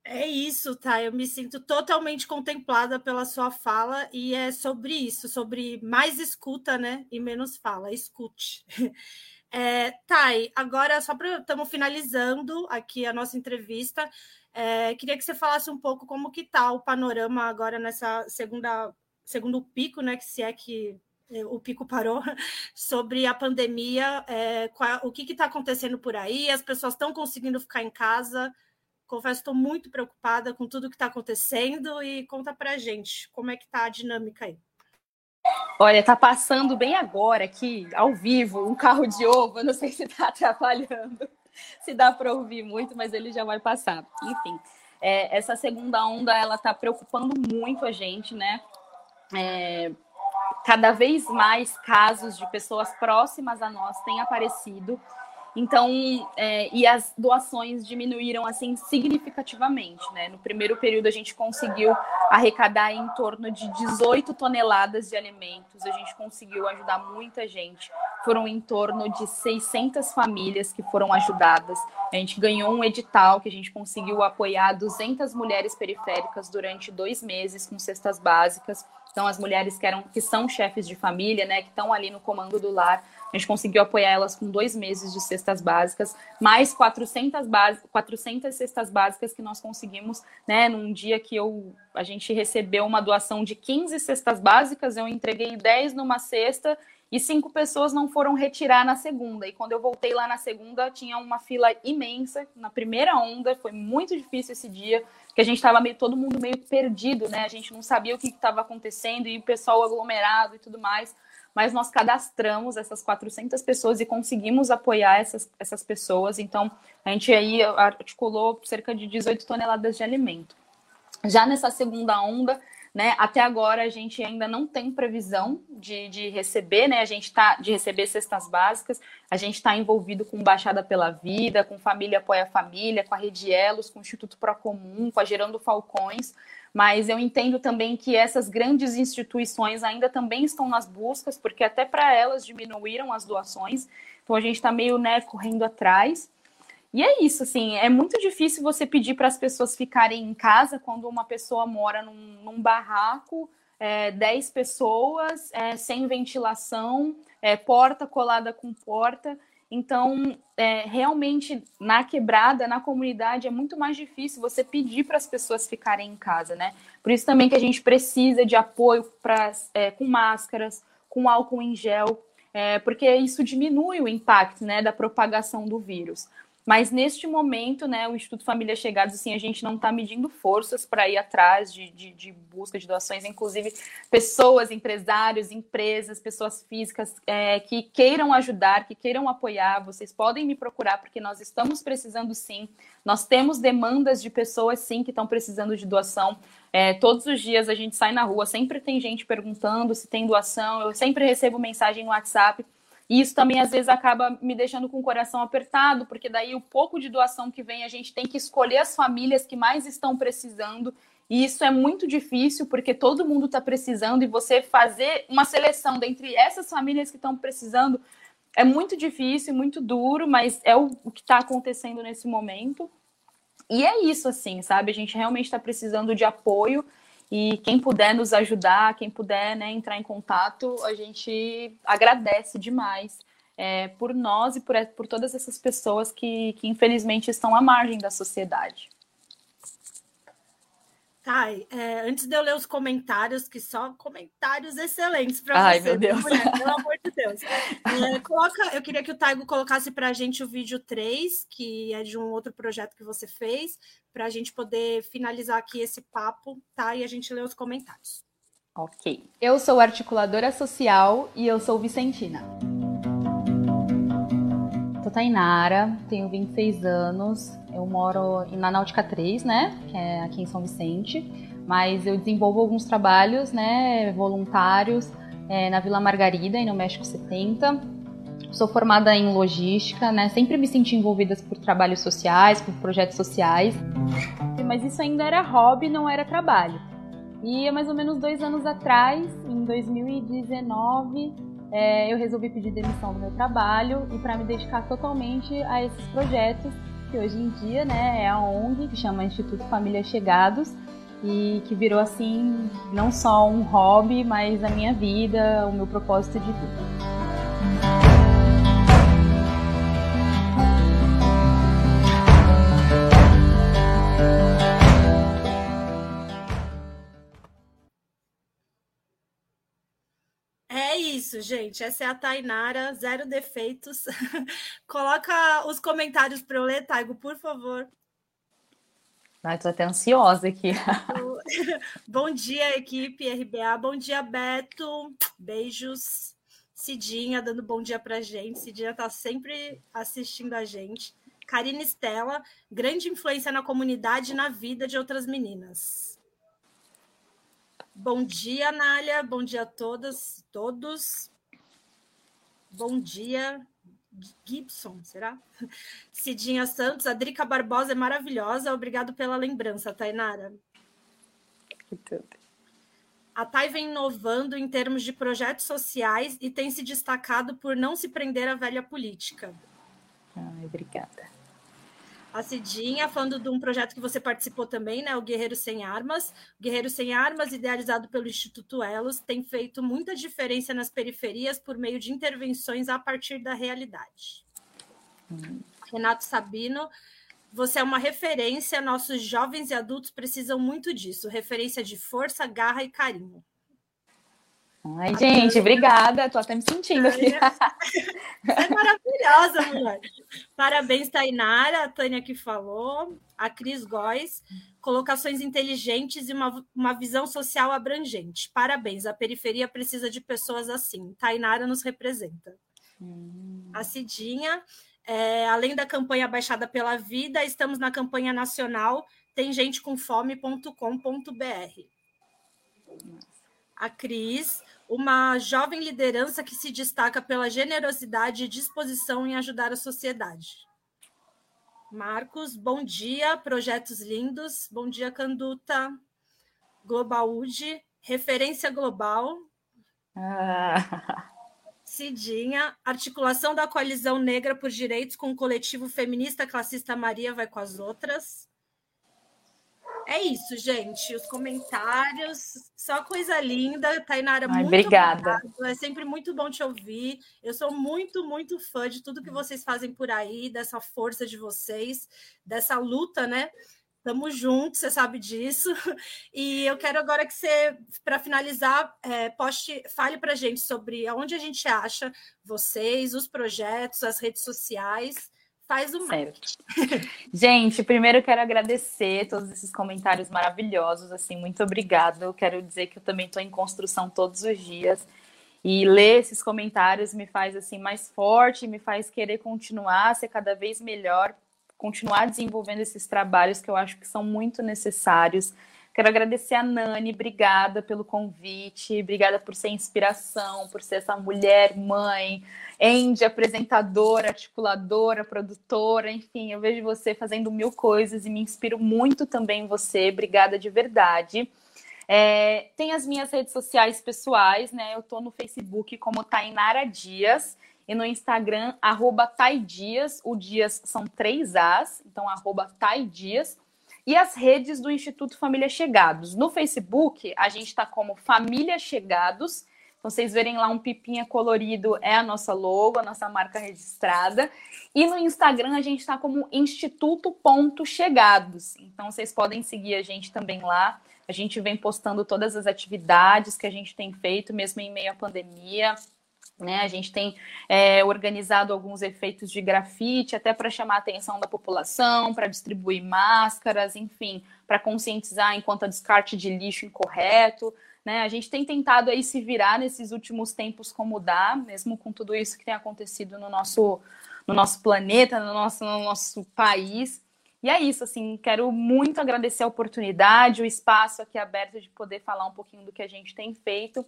É isso, tá? Eu me sinto totalmente contemplada pela sua fala e é sobre isso, sobre mais escuta, né? E menos fala. Escute. É, Thay, agora só para estamos finalizando aqui a nossa entrevista. É, queria que você falasse um pouco como que está o panorama agora nessa segunda segundo pico, né? Que se é que é, o pico parou sobre a pandemia, é, qual, o que está acontecendo por aí? As pessoas estão conseguindo ficar em casa? Confesso, estou muito preocupada com tudo que está acontecendo e conta para gente como é que está a dinâmica aí. Olha, tá passando bem agora aqui, ao vivo, um carro de ovo. Eu não sei se está atrapalhando, se dá para ouvir muito, mas ele já vai passar. Enfim, é, essa segunda onda ela está preocupando muito a gente, né? É, cada vez mais casos de pessoas próximas a nós têm aparecido. Então, é, e as doações diminuíram assim significativamente, né? No primeiro período a gente conseguiu arrecadar em torno de 18 toneladas de alimentos, a gente conseguiu ajudar muita gente. Foram em torno de 600 famílias que foram ajudadas. A gente ganhou um edital que a gente conseguiu apoiar 200 mulheres periféricas durante dois meses com cestas básicas. Então, as mulheres que, eram, que são chefes de família, né, que estão ali no comando do lar, a gente conseguiu apoiar elas com dois meses de cestas básicas, mais 400, base, 400 cestas básicas que nós conseguimos, né, num dia que eu, a gente recebeu uma doação de 15 cestas básicas, eu entreguei 10 numa cesta e cinco pessoas não foram retirar na segunda. E quando eu voltei lá na segunda, tinha uma fila imensa. Na primeira onda, foi muito difícil esse dia, porque a gente estava meio todo mundo meio perdido, né? A gente não sabia o que estava acontecendo e o pessoal aglomerado e tudo mais. Mas nós cadastramos essas 400 pessoas e conseguimos apoiar essas, essas pessoas. Então, a gente aí articulou cerca de 18 toneladas de alimento. Já nessa segunda onda, né? Até agora a gente ainda não tem previsão de, de receber, né? A gente está de receber cestas básicas, a gente está envolvido com Baixada pela Vida, com Família Apoia Família, com a Rede Elos, com o Instituto Procomum, com a Gerando Falcões, mas eu entendo também que essas grandes instituições ainda também estão nas buscas, porque até para elas diminuíram as doações, então a gente está meio né, correndo atrás. E é isso, assim, é muito difícil você pedir para as pessoas ficarem em casa quando uma pessoa mora num, num barraco, é, 10 pessoas, é, sem ventilação, é, porta colada com porta. Então, é, realmente, na quebrada, na comunidade, é muito mais difícil você pedir para as pessoas ficarem em casa, né? Por isso também que a gente precisa de apoio pra, é, com máscaras, com álcool em gel, é, porque isso diminui o impacto né, da propagação do vírus. Mas neste momento, né, o Instituto Família Chegados, assim, a gente não está medindo forças para ir atrás de, de, de, busca de doações, inclusive pessoas, empresários, empresas, pessoas físicas é, que queiram ajudar, que queiram apoiar, vocês podem me procurar, porque nós estamos precisando sim. Nós temos demandas de pessoas sim que estão precisando de doação. É, todos os dias a gente sai na rua, sempre tem gente perguntando se tem doação, eu sempre recebo mensagem no WhatsApp e isso também às vezes acaba me deixando com o coração apertado, porque daí o pouco de doação que vem a gente tem que escolher as famílias que mais estão precisando E isso é muito difícil porque todo mundo está precisando e você fazer uma seleção dentre essas famílias que estão precisando é muito difícil, muito duro, mas é o, o que está acontecendo nesse momento. E é isso, assim, sabe? A gente realmente está precisando de apoio e quem puder nos ajudar, quem puder né, entrar em contato, a gente agradece demais é, por nós e por, por todas essas pessoas que, que infelizmente estão à margem da sociedade. Thay, é, antes de eu ler os comentários, que só comentários excelentes para você. Ai, meu Deus. Mulher, pelo amor de Deus. É, coloca, eu queria que o Taigo colocasse para a gente o vídeo 3, que é de um outro projeto que você fez, para a gente poder finalizar aqui esse papo, tá? E a gente lê os comentários. Ok. Eu sou articuladora social e eu sou Vicentina. Sou Tainara, tenho 26 anos, eu moro na Náutica 3, né, que é aqui em São Vicente, mas eu desenvolvo alguns trabalhos, né, voluntários é, na Vila Margarida e no México 70. Sou formada em logística, né, sempre me senti envolvida por trabalhos sociais, por projetos sociais, mas isso ainda era hobby, não era trabalho. E mais ou menos dois anos atrás, em 2019, é, eu resolvi pedir demissão do meu trabalho e para me dedicar totalmente a esses projetos que hoje em dia né, é a ONG, que chama Instituto Família Chegados, e que virou assim não só um hobby, mas a minha vida, o meu propósito de vida. Isso, gente. Essa é a Tainara, zero defeitos. Coloca os comentários para eu ler, Taigo, por favor. Tô até ansiosa aqui. Bom dia, equipe RBA. Bom dia, Beto. Beijos. Cidinha dando bom dia pra gente. Cidinha tá sempre assistindo a gente. Karina Estela, grande influência na comunidade e na vida de outras meninas. Bom dia, Nália. Bom dia a todas, todos. Bom dia, Gibson, será? Cidinha Santos, a Drica Barbosa é maravilhosa. Obrigado pela lembrança, Tainara. A Thay vem inovando em termos de projetos sociais e tem se destacado por não se prender à velha política. Ai, obrigada a Cidinha, falando de um projeto que você participou também, né? O Guerreiro Sem Armas. O Guerreiro Sem Armas, idealizado pelo Instituto Elos, tem feito muita diferença nas periferias por meio de intervenções a partir da realidade. Hum. Renato Sabino, você é uma referência, nossos jovens e adultos precisam muito disso. Referência de força, garra e carinho. Ai, gente, obrigada. Tô até me sentindo aqui. É maravilhosa, mulher. Parabéns, Tainara, a Tânia que falou, a Cris Góes. Colocações inteligentes e uma, uma visão social abrangente. Parabéns, a periferia precisa de pessoas assim. Tainara nos representa. Hum. A Cidinha, é, além da campanha Baixada pela Vida, estamos na campanha nacional tem gente com fome.com.br. A Cris, uma jovem liderança que se destaca pela generosidade e disposição em ajudar a sociedade. Marcos, bom dia, projetos lindos. Bom dia, Canduta. Globalud, referência global. Ah. Cidinha, articulação da coalizão negra por direitos com o coletivo feminista classista Maria vai com as outras. É isso, gente. Os comentários, só coisa linda. Tainara, Ai, muito obrigada. Obrigado. É sempre muito bom te ouvir. Eu sou muito, muito fã de tudo que vocês fazem por aí, dessa força de vocês, dessa luta, né? Estamos juntos, você sabe disso. E eu quero agora que você, para finalizar, é, poste, fale para a gente sobre onde a gente acha vocês, os projetos, as redes sociais Faz o certo. Gente, primeiro quero agradecer todos esses comentários maravilhosos, assim, muito obrigada. Eu quero dizer que eu também estou em construção todos os dias e ler esses comentários me faz assim mais forte, me faz querer continuar, ser cada vez melhor, continuar desenvolvendo esses trabalhos que eu acho que são muito necessários. Quero agradecer a Nani, obrigada pelo convite, obrigada por ser inspiração, por ser essa mulher, mãe, Andy, apresentadora, articuladora, produtora, enfim, eu vejo você fazendo mil coisas e me inspiro muito também em você. Obrigada de verdade. É, tem as minhas redes sociais pessoais, né? Eu tô no Facebook como Tainara Dias e no Instagram, arroba Dias. O Dias são três As, então arroba Dias. E as redes do Instituto Família Chegados. No Facebook, a gente está como Família Chegados então, vocês verem lá um pipinha colorido é a nossa logo, a nossa marca registrada. E no Instagram a gente está como instituto.chegados. Então, vocês podem seguir a gente também lá. A gente vem postando todas as atividades que a gente tem feito, mesmo em meio à pandemia. Né, a gente tem é, organizado alguns efeitos de grafite até para chamar a atenção da população, para distribuir máscaras, enfim, para conscientizar enquanto a descarte de lixo incorreto. Né? A gente tem tentado aí se virar nesses últimos tempos como dá, mesmo com tudo isso que tem acontecido no nosso, no nosso planeta, no nosso, no nosso país. E é isso, assim, quero muito agradecer a oportunidade, o espaço aqui aberto de poder falar um pouquinho do que a gente tem feito.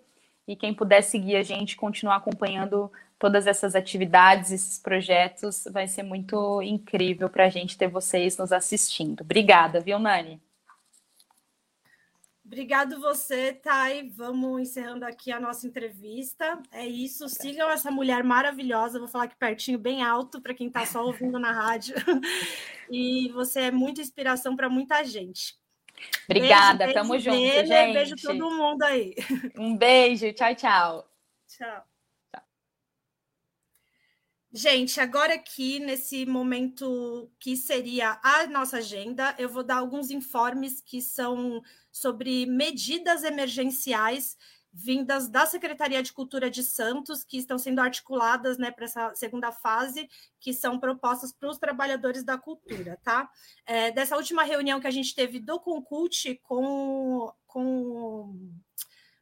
E quem puder seguir a gente, continuar acompanhando todas essas atividades, esses projetos, vai ser muito incrível para a gente ter vocês nos assistindo. Obrigada, viu, Nani? Obrigado você, Thay. Vamos encerrando aqui a nossa entrevista. É isso. Sigam essa mulher maravilhosa. Vou falar aqui pertinho, bem alto, para quem está só ouvindo na rádio. E você é muita inspiração para muita gente. Obrigada, beijo, tamo beijo, junto, beijo, gente. Beijo todo mundo aí. Um beijo, tchau, tchau. Tchau. Gente, agora aqui nesse momento que seria a nossa agenda, eu vou dar alguns informes que são sobre medidas emergenciais vindas da Secretaria de Cultura de Santos, que estão sendo articuladas né, para essa segunda fase, que são propostas para os trabalhadores da cultura, tá? É, dessa última reunião que a gente teve do Concult com, com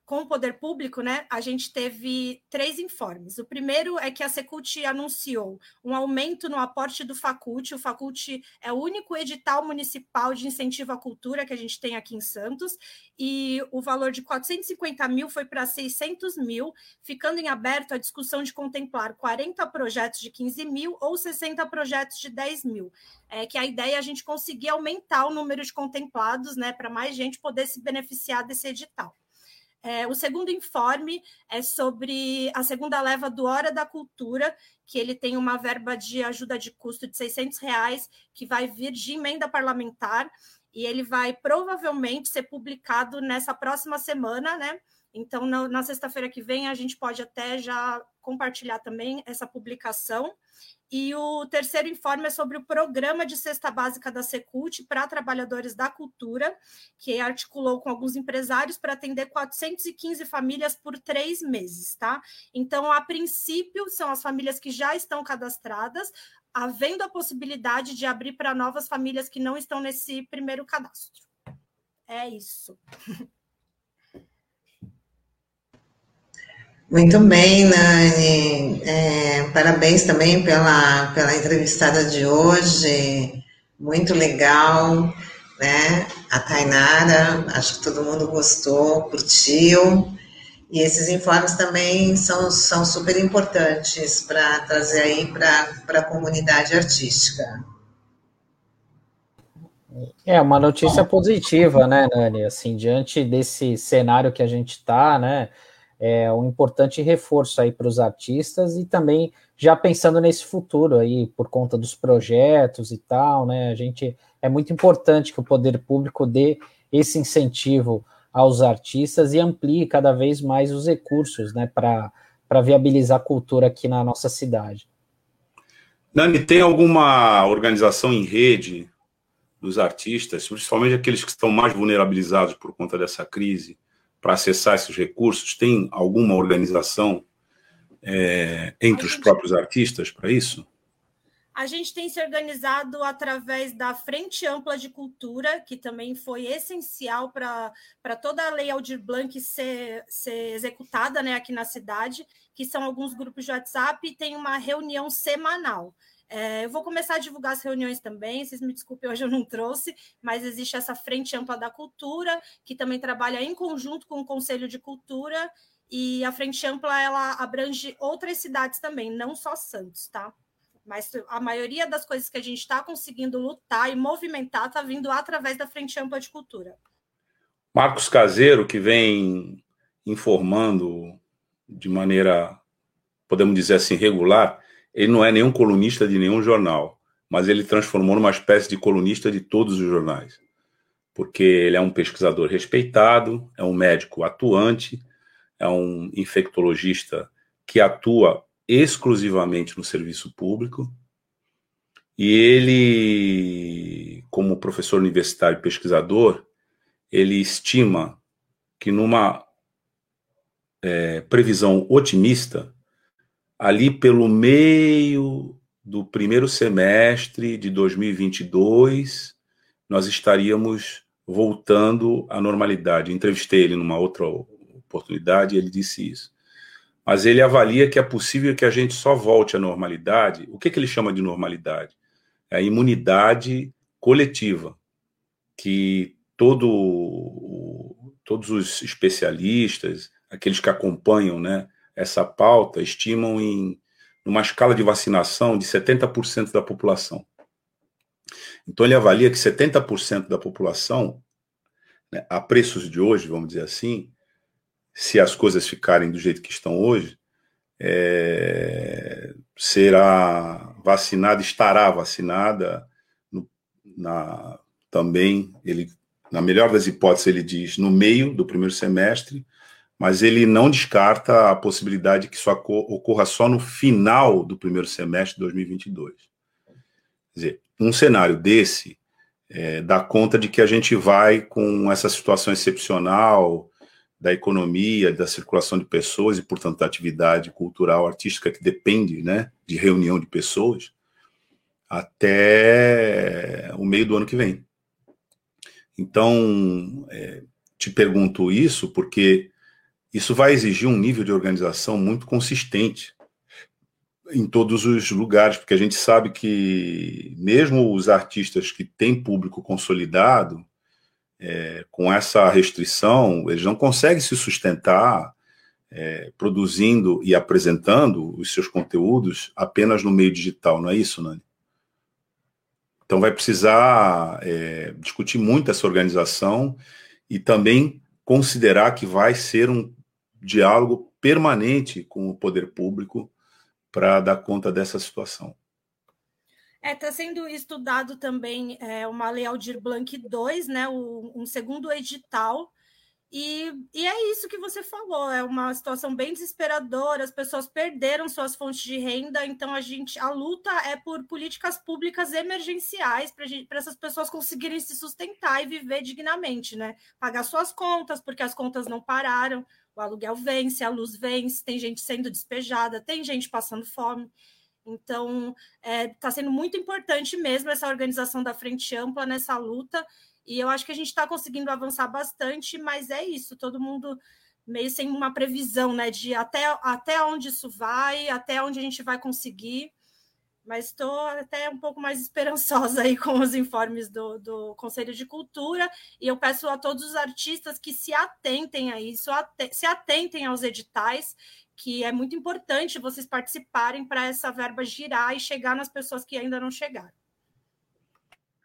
com o poder público, né, a gente teve três informes. O primeiro é que a Secult anunciou um aumento no aporte do Facult. O Facult é o único edital municipal de incentivo à cultura que a gente tem aqui em Santos, e o valor de 450 mil foi para 600 mil, ficando em aberto a discussão de contemplar 40 projetos de 15 mil ou 60 projetos de 10 mil. É que a ideia é a gente conseguir aumentar o número de contemplados, né, para mais gente poder se beneficiar desse edital. É, o segundo informe é sobre a segunda leva do Hora da Cultura, que ele tem uma verba de ajuda de custo de 600 reais, que vai vir de emenda parlamentar, e ele vai provavelmente ser publicado nessa próxima semana, né? Então, na, na sexta-feira que vem, a gente pode até já compartilhar também essa publicação. E o terceiro informe é sobre o programa de cesta básica da Secult para trabalhadores da cultura, que articulou com alguns empresários para atender 415 famílias por três meses, tá? Então, a princípio, são as famílias que já estão cadastradas, havendo a possibilidade de abrir para novas famílias que não estão nesse primeiro cadastro. É isso. Muito bem, Nani. É, parabéns também pela, pela entrevistada de hoje. Muito legal, né? A Tainara, acho que todo mundo gostou, curtiu. E esses informes também são, são super importantes para trazer aí para a comunidade artística. É uma notícia positiva, né, Nani? Assim, diante desse cenário que a gente está, né? É um importante reforço aí para os artistas e também já pensando nesse futuro aí, por conta dos projetos e tal, né? A gente é muito importante que o poder público dê esse incentivo aos artistas e amplie cada vez mais os recursos, né, para viabilizar a cultura aqui na nossa cidade. Nani, tem alguma organização em rede dos artistas, principalmente aqueles que estão mais vulnerabilizados por conta dessa crise, para acessar esses recursos? Tem alguma organização é, entre os próprios artistas para isso? A gente tem se organizado através da Frente Ampla de Cultura, que também foi essencial para toda a Lei Aldir Blanc ser, ser executada né, aqui na cidade, que são alguns grupos de WhatsApp e tem uma reunião semanal. É, eu vou começar a divulgar as reuniões também, vocês me desculpem, hoje eu não trouxe, mas existe essa Frente Ampla da Cultura, que também trabalha em conjunto com o Conselho de Cultura, e a Frente Ampla ela abrange outras cidades também, não só Santos, tá? Mas a maioria das coisas que a gente está conseguindo lutar e movimentar está vindo através da Frente Ampla de Cultura. Marcos Caseiro, que vem informando de maneira, podemos dizer assim, regular, ele não é nenhum colunista de nenhum jornal, mas ele transformou numa espécie de colunista de todos os jornais, porque ele é um pesquisador respeitado, é um médico atuante, é um infectologista que atua exclusivamente no serviço público, e ele, como professor universitário e pesquisador, ele estima que numa é, previsão otimista, ali pelo meio do primeiro semestre de 2022, nós estaríamos voltando à normalidade. Entrevistei ele numa outra oportunidade e ele disse isso. Mas ele avalia que é possível que a gente só volte à normalidade. O que, que ele chama de normalidade? É a imunidade coletiva, que todo, todos os especialistas, aqueles que acompanham né, essa pauta estimam em uma escala de vacinação de 70% da população. Então ele avalia que 70% da população, né, a preços de hoje, vamos dizer assim, se as coisas ficarem do jeito que estão hoje, é, será vacinada, estará vacinada no, na, também, ele, na melhor das hipóteses, ele diz, no meio do primeiro semestre, mas ele não descarta a possibilidade que isso ocorra só no final do primeiro semestre de 2022. Quer dizer, um cenário desse é, dá conta de que a gente vai com essa situação excepcional da economia, da circulação de pessoas e, portanto, da atividade cultural, artística que depende né, de reunião de pessoas, até o meio do ano que vem. Então, é, te pergunto isso porque isso vai exigir um nível de organização muito consistente em todos os lugares, porque a gente sabe que mesmo os artistas que têm público consolidado, é, com essa restrição, eles não conseguem se sustentar é, produzindo e apresentando os seus conteúdos apenas no meio digital, não é isso, Nani? Então vai precisar é, discutir muito essa organização e também considerar que vai ser um diálogo permanente com o poder público para dar conta dessa situação. Está é, tá sendo estudado também é, uma Lei Aldir Blanc 2, né, o, um segundo edital, e, e, é isso que você falou, é uma situação bem desesperadora, as pessoas perderam suas fontes de renda, então a gente a luta é por políticas públicas emergenciais para essas pessoas conseguirem se sustentar e viver dignamente, né? Pagar suas contas, porque as contas não pararam, o aluguel vence, a luz vence, tem gente sendo despejada, tem gente passando fome. Então, está é, tá sendo muito importante mesmo essa organização da Frente Ampla nessa luta, e eu acho que a gente está conseguindo avançar bastante, mas é isso, todo mundo meio sem uma previsão, né, de até, até onde isso vai, até onde a gente vai conseguir mas estou até um pouco mais esperançosa aí com os informes do, do Conselho de Cultura, e eu peço a todos os artistas que se atentem a isso, se atentem aos editais, que é muito importante vocês participarem para essa verba girar e chegar nas pessoas que ainda não chegaram.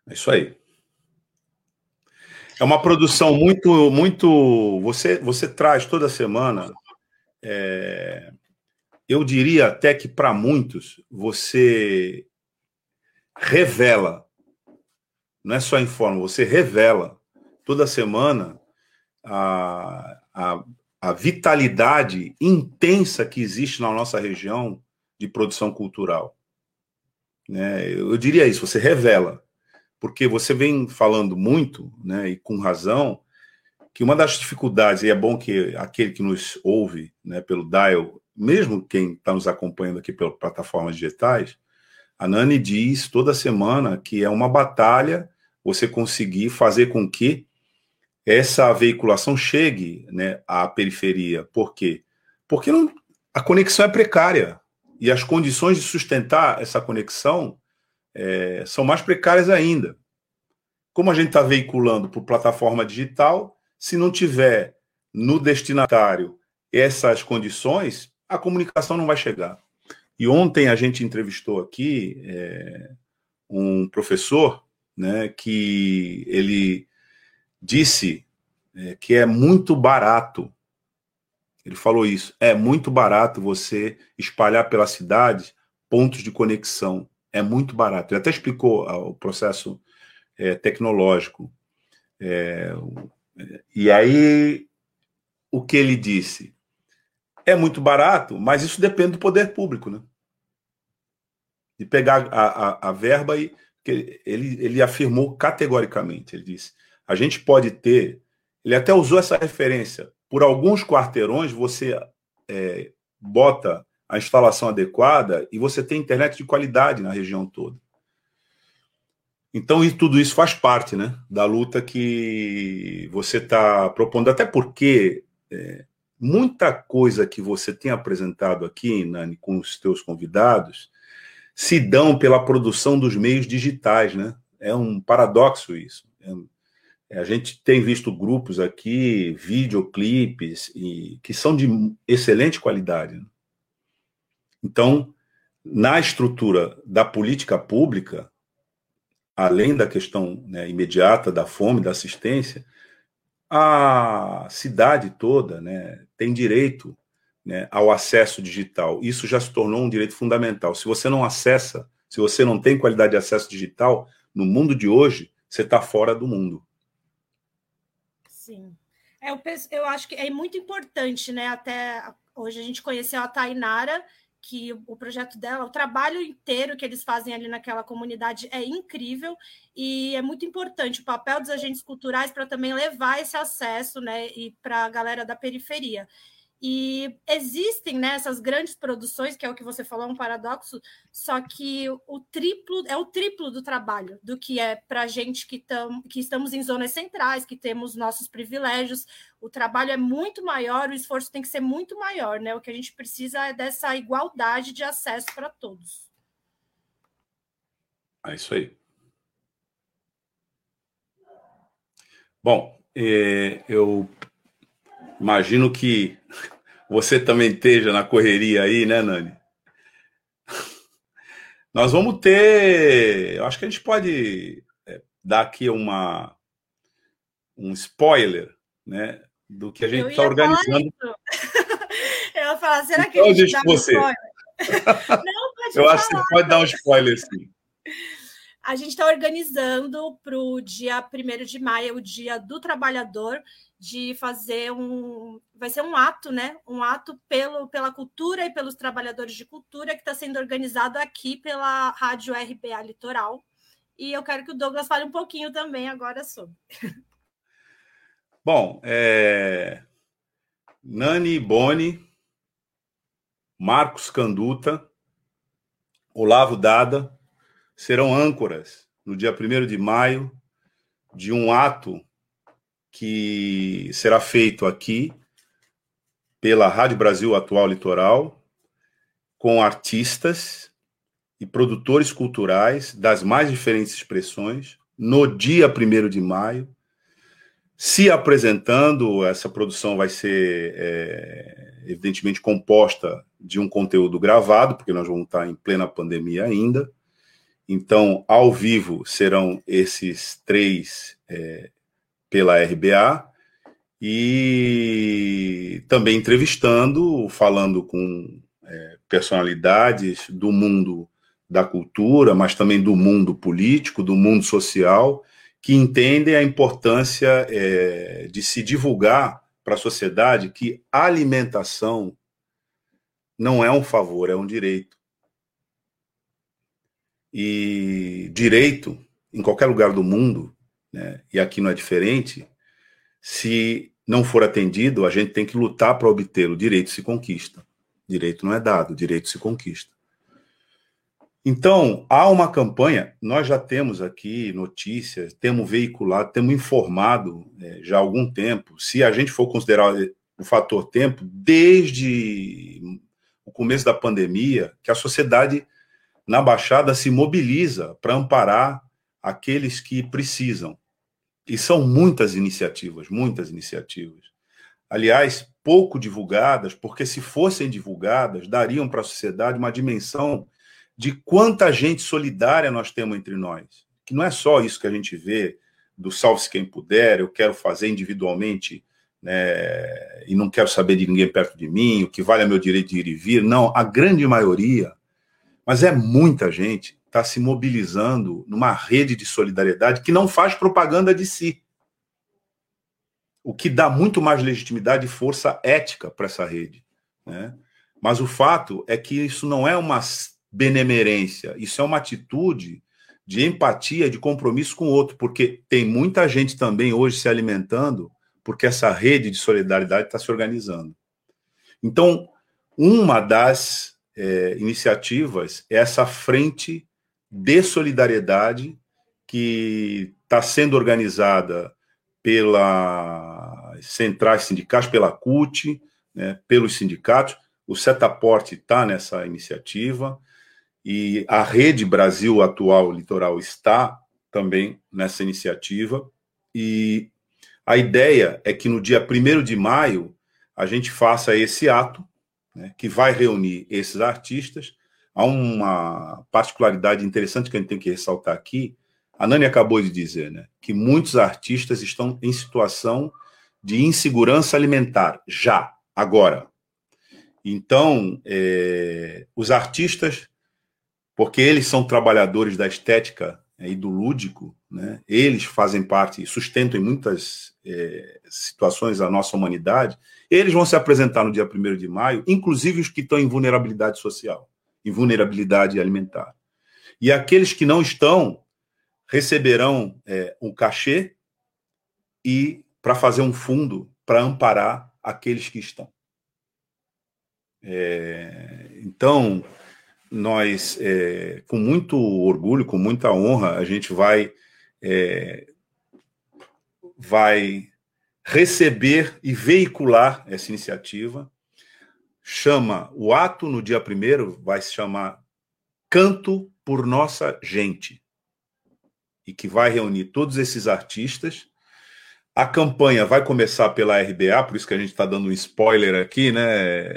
É isso aí. É uma produção muito, muito. Você, você traz toda semana é, eu diria até que para muitos você revela, não é só informa, você revela toda semana a, a, a vitalidade intensa que existe na nossa região de produção cultural. Né? Eu diria isso, você revela, porque você vem falando muito, né, e com razão, que uma das dificuldades, e é bom que aquele que nos ouve né, pelo Dial mesmo quem está nos acompanhando aqui pelas plataformas digitais, a Nani diz toda semana que é uma batalha você conseguir fazer com que essa veiculação chegue né, à periferia. Por quê? Porque não, a conexão é precária. e as condições de sustentar essa conexão é, são mais precárias ainda. Como a gente está veiculando por plataforma digital, se não tiver no destinatário essas condições, a comunicação não vai chegar. E ontem a gente entrevistou aqui é, um professor né, que ele disse é, que é muito barato. Ele falou isso. É muito barato você espalhar pela cidade pontos de conexão. É muito barato. Ele até explicou ah, o processo é, tecnológico. É, e aí, o que ele disse? É muito barato, mas isso depende do poder público, né? De pegar a, a, a verba e. Ele, ele afirmou categoricamente: ele disse, a gente pode ter. Ele até usou essa referência. Por alguns quarteirões, você é, bota a instalação adequada e você tem internet de qualidade na região toda. Então, e tudo isso faz parte né, da luta que você está propondo, até porque é, muita coisa que você tem apresentado aqui, Nani, com os teus convidados, se dão pela produção dos meios digitais, né? É um paradoxo isso. É, a gente tem visto grupos aqui, videoclipes, e, que são de excelente qualidade. Né? Então, na estrutura da política pública, além da questão né, imediata da fome, da assistência, a cidade toda né, tem direito né, ao acesso digital. Isso já se tornou um direito fundamental. Se você não acessa, se você não tem qualidade de acesso digital, no mundo de hoje, você está fora do mundo. Sim. É, eu, penso, eu acho que é muito importante, né? Até hoje a gente conheceu a Tainara, que o projeto dela, o trabalho inteiro que eles fazem ali naquela comunidade é incrível e é muito importante o papel dos agentes culturais para também levar esse acesso, né, e para a galera da periferia. E existem né, essas grandes produções, que é o que você falou, é um paradoxo, só que o triplo é o triplo do trabalho do que é para a gente que, tam, que estamos em zonas centrais, que temos nossos privilégios. O trabalho é muito maior, o esforço tem que ser muito maior, né? O que a gente precisa é dessa igualdade de acesso para todos. É isso aí. Bom, é, eu Imagino que você também esteja na correria aí, né, Nani? Nós vamos ter. Eu acho que a gente pode é, dar aqui uma, um spoiler, né? Do que a gente está organizando. eu ia falar, será que então, a gente dá um você. spoiler? Não, pode Eu falar, acho que você pode dar um spoiler, sim. A gente está organizando para o dia 1 de maio, o dia do trabalhador, de fazer um. Vai ser um ato, né? Um ato pelo, pela cultura e pelos trabalhadores de cultura que está sendo organizado aqui pela Rádio RBA Litoral. E eu quero que o Douglas fale um pouquinho também agora sobre. Bom, é... Nani Boni, Marcos Canduta, Olavo Dada serão âncoras no dia 1 de maio de um ato que será feito aqui pela Rádio Brasil Atual Litoral, com artistas e produtores culturais das mais diferentes expressões, no dia 1 de maio, se apresentando. Essa produção vai ser, é, evidentemente, composta de um conteúdo gravado, porque nós vamos estar em plena pandemia ainda. Então, ao vivo serão esses três é, pela RBA e também entrevistando, falando com é, personalidades do mundo da cultura, mas também do mundo político, do mundo social, que entendem a importância é, de se divulgar para a sociedade que alimentação não é um favor, é um direito. E direito, em qualquer lugar do mundo, né, e aqui não é diferente, se não for atendido, a gente tem que lutar para obter. O direito se conquista. direito não é dado, direito se conquista. Então, há uma campanha, nós já temos aqui notícias, temos veiculado, temos informado é, já há algum tempo. Se a gente for considerar o fator tempo, desde o começo da pandemia que a sociedade na Baixada se mobiliza para amparar aqueles que precisam. E são muitas iniciativas, muitas iniciativas. Aliás, pouco divulgadas, porque se fossem divulgadas, dariam para a sociedade uma dimensão de quanta gente solidária nós temos entre nós. Que não é só isso que a gente vê do salve-se quem puder, eu quero fazer individualmente né, e não quero saber de ninguém perto de mim, o que vale é meu direito de ir e vir. Não, a grande maioria, mas é muita gente, está se mobilizando numa rede de solidariedade que não faz propaganda de si. O que dá muito mais legitimidade e força ética para essa rede. Né? Mas o fato é que isso não é uma benemerência, isso é uma atitude de empatia, de compromisso com o outro, porque tem muita gente também hoje se alimentando porque essa rede de solidariedade está se organizando. Então, uma das é, iniciativas é essa frente de solidariedade que está sendo organizada pela centrais sindicais, pela CUT, né, pelos sindicatos. O Setaporte está nessa iniciativa e a Rede Brasil Atual Litoral está também nessa iniciativa. E a ideia é que no dia 1 de maio a gente faça esse ato, né, que vai reunir esses artistas. Há uma particularidade interessante que a gente tem que ressaltar aqui. A Nani acabou de dizer né, que muitos artistas estão em situação de insegurança alimentar, já, agora. Então, é, os artistas, porque eles são trabalhadores da estética né, e do lúdico, né? eles fazem parte, sustentam em muitas é, situações a nossa humanidade, eles vão se apresentar no dia 1 de maio, inclusive os que estão em vulnerabilidade social, em vulnerabilidade alimentar. E aqueles que não estão receberão é, um cachê e para fazer um fundo para amparar aqueles que estão. É, então, nós, é, com muito orgulho, com muita honra, a gente vai é, vai receber e veicular essa iniciativa. Chama o ato no dia primeiro, vai se chamar Canto por Nossa Gente, e que vai reunir todos esses artistas. A campanha vai começar pela RBA, por isso que a gente está dando um spoiler aqui, né,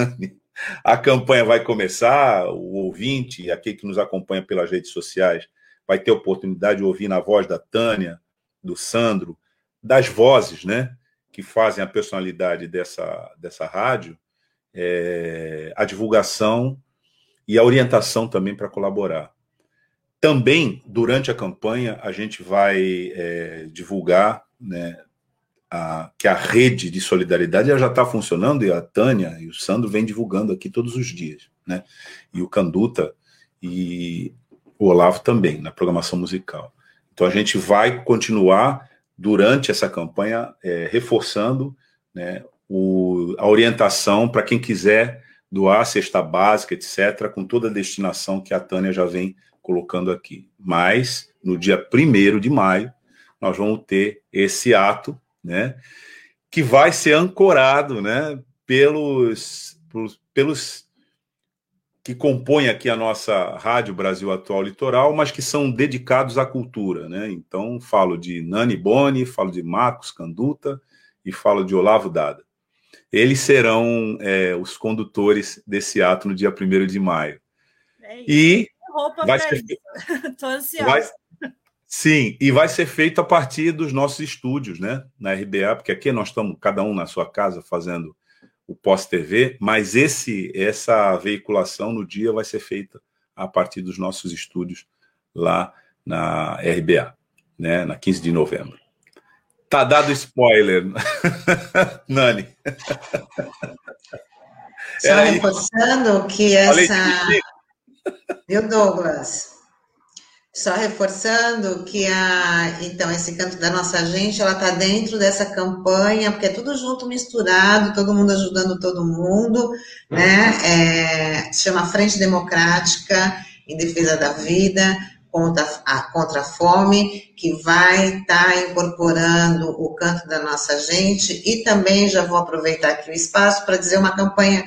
A campanha vai começar, o ouvinte, aquele que nos acompanha pelas redes sociais, vai ter oportunidade de ouvir na voz da Tânia, do Sandro, das vozes, né, que fazem a personalidade dessa, dessa rádio, é, a divulgação e a orientação também para colaborar. Também, durante a campanha, a gente vai é, divulgar né, a, que a rede de solidariedade já está funcionando e a Tânia e o Sandro vêm divulgando aqui todos os dias, né? E o Canduta e o Olavo também, na programação musical. Então a gente vai continuar durante essa campanha é, reforçando né, o, a orientação para quem quiser doar cesta básica, etc., com toda a destinação que a Tânia já vem colocando aqui. Mas, no dia 1 de maio, nós vamos ter esse ato, né, que vai ser ancorado né, pelos, pelos, que compõem aqui a nossa Rádio Brasil Atual Litoral, mas que são dedicados à cultura. Né? Então, falo de Nani Boni, falo de Marcos Canduta e falo de Olavo Dada. Eles serão é, os condutores desse ato no dia 1 de maio. É e vai ser, vai, sim, e vai ser feito a partir dos nossos estúdios, né? Na RBA, porque aqui nós estamos, cada um na sua casa, fazendo o pós-TV, mas esse essa veiculação no dia vai ser feita a partir dos nossos estúdios lá na RBA, né, na 15 de novembro. Tá dado spoiler, Nani. Só reforçando que essa. Viu, Douglas? Só reforçando que a, então, esse canto da nossa gente, ela está dentro dessa campanha, porque é tudo junto, misturado, todo mundo ajudando todo mundo, né? É, se chama Frente Democrática em Defesa da Vida contra a, contra a Fome, que vai estar tá incorporando o canto da nossa gente, e também já vou aproveitar aqui o espaço para dizer uma campanha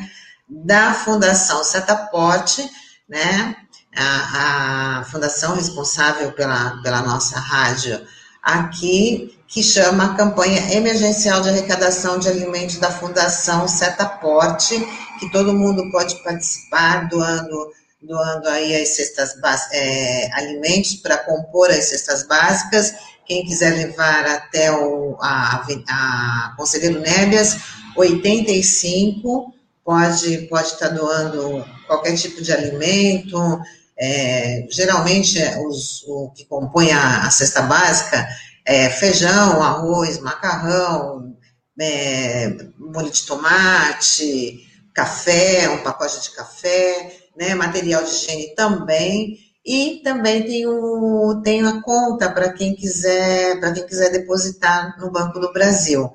da Fundação Setaporte, né? A, a fundação responsável pela, pela nossa rádio aqui, que chama a campanha emergencial de arrecadação de alimentos da Fundação Setaporte, que todo mundo pode participar doando doando aí as cestas é, alimentos para compor as cestas básicas. Quem quiser levar até o, a, a Conselheiro Nébias, 85, pode, pode estar doando qualquer tipo de alimento. É, geralmente, é, os, o que compõe a, a cesta básica é feijão, arroz, macarrão, é, molho de tomate, café, um pacote de café, né, material de higiene também, e também tem, o, tem a conta para quem quiser para quem quiser depositar no Banco do Brasil.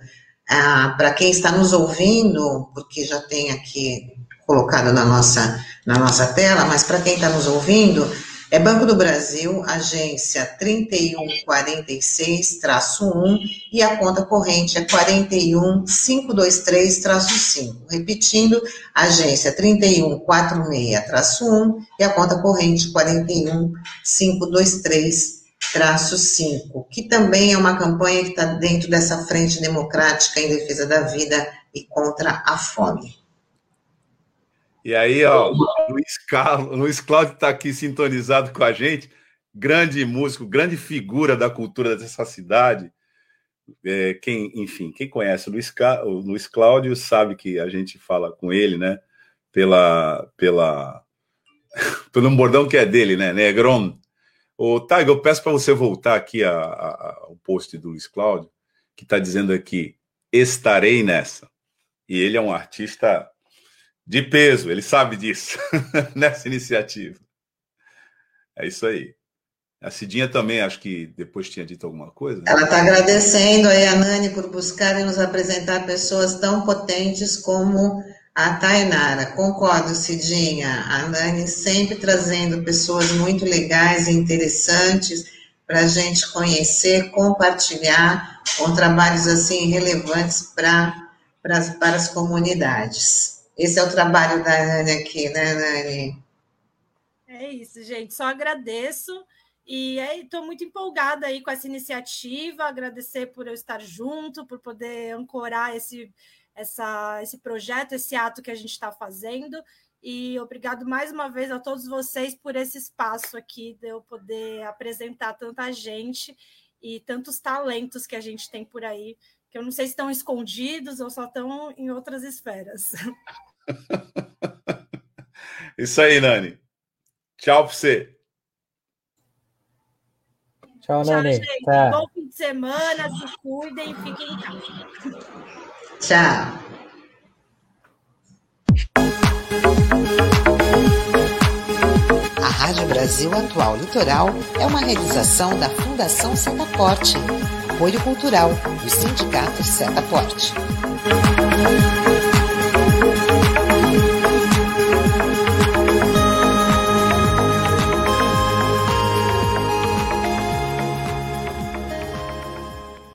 Ah, para quem está nos ouvindo, porque já tem aqui colocado na nossa, na nossa tela, mas para quem está nos ouvindo, é Banco do Brasil, agência 3146-1 e a conta corrente é 41523-5. Repetindo, agência 3146-1 e a conta corrente 41523-5, que também é uma campanha que está dentro dessa frente democrática em defesa da vida e contra a fome. E aí, ó, Luiz, Carlos, Luiz Cláudio está aqui sintonizado com a gente, grande músico, grande figura da cultura dessa cidade. É, quem, enfim, quem conhece o Luiz, o Luiz Cláudio sabe que a gente fala com ele, né? Pela, pela, pelo bordão que é dele, né? Negron. O Taigo, eu peço para você voltar aqui ao post do Luiz Cláudio, que está dizendo aqui: estarei nessa. E ele é um artista de peso, ele sabe disso, nessa iniciativa. É isso aí. A Cidinha também, acho que depois tinha dito alguma coisa. Né? Ela está agradecendo aí a Nani por buscar e nos apresentar pessoas tão potentes como a Tainara. Concordo, Cidinha. A Nani sempre trazendo pessoas muito legais e interessantes para a gente conhecer, compartilhar com trabalhos assim relevantes para, as comunidades. Esse é o trabalho da Nani aqui, né, Nani? É isso, gente. Só agradeço. E estou muito empolgada aí com essa iniciativa, agradecer por eu estar junto, por poder ancorar esse, essa, esse projeto, esse ato que a gente está fazendo. E obrigado mais uma vez a todos vocês por esse espaço aqui de eu poder apresentar tanta gente e tantos talentos que a gente tem por aí que eu não sei se estão escondidos ou só estão em outras esferas. Isso aí, Nani. Tchau para você. Tchau, Tchau Nani. Gente. Tá. Bom fim de semana, se cuidem e fiquem em casa. Tchau. A Rádio Brasil Atual Litoral é uma realização da Fundação Setaporte apoio cultural do Sindicato Setaporte.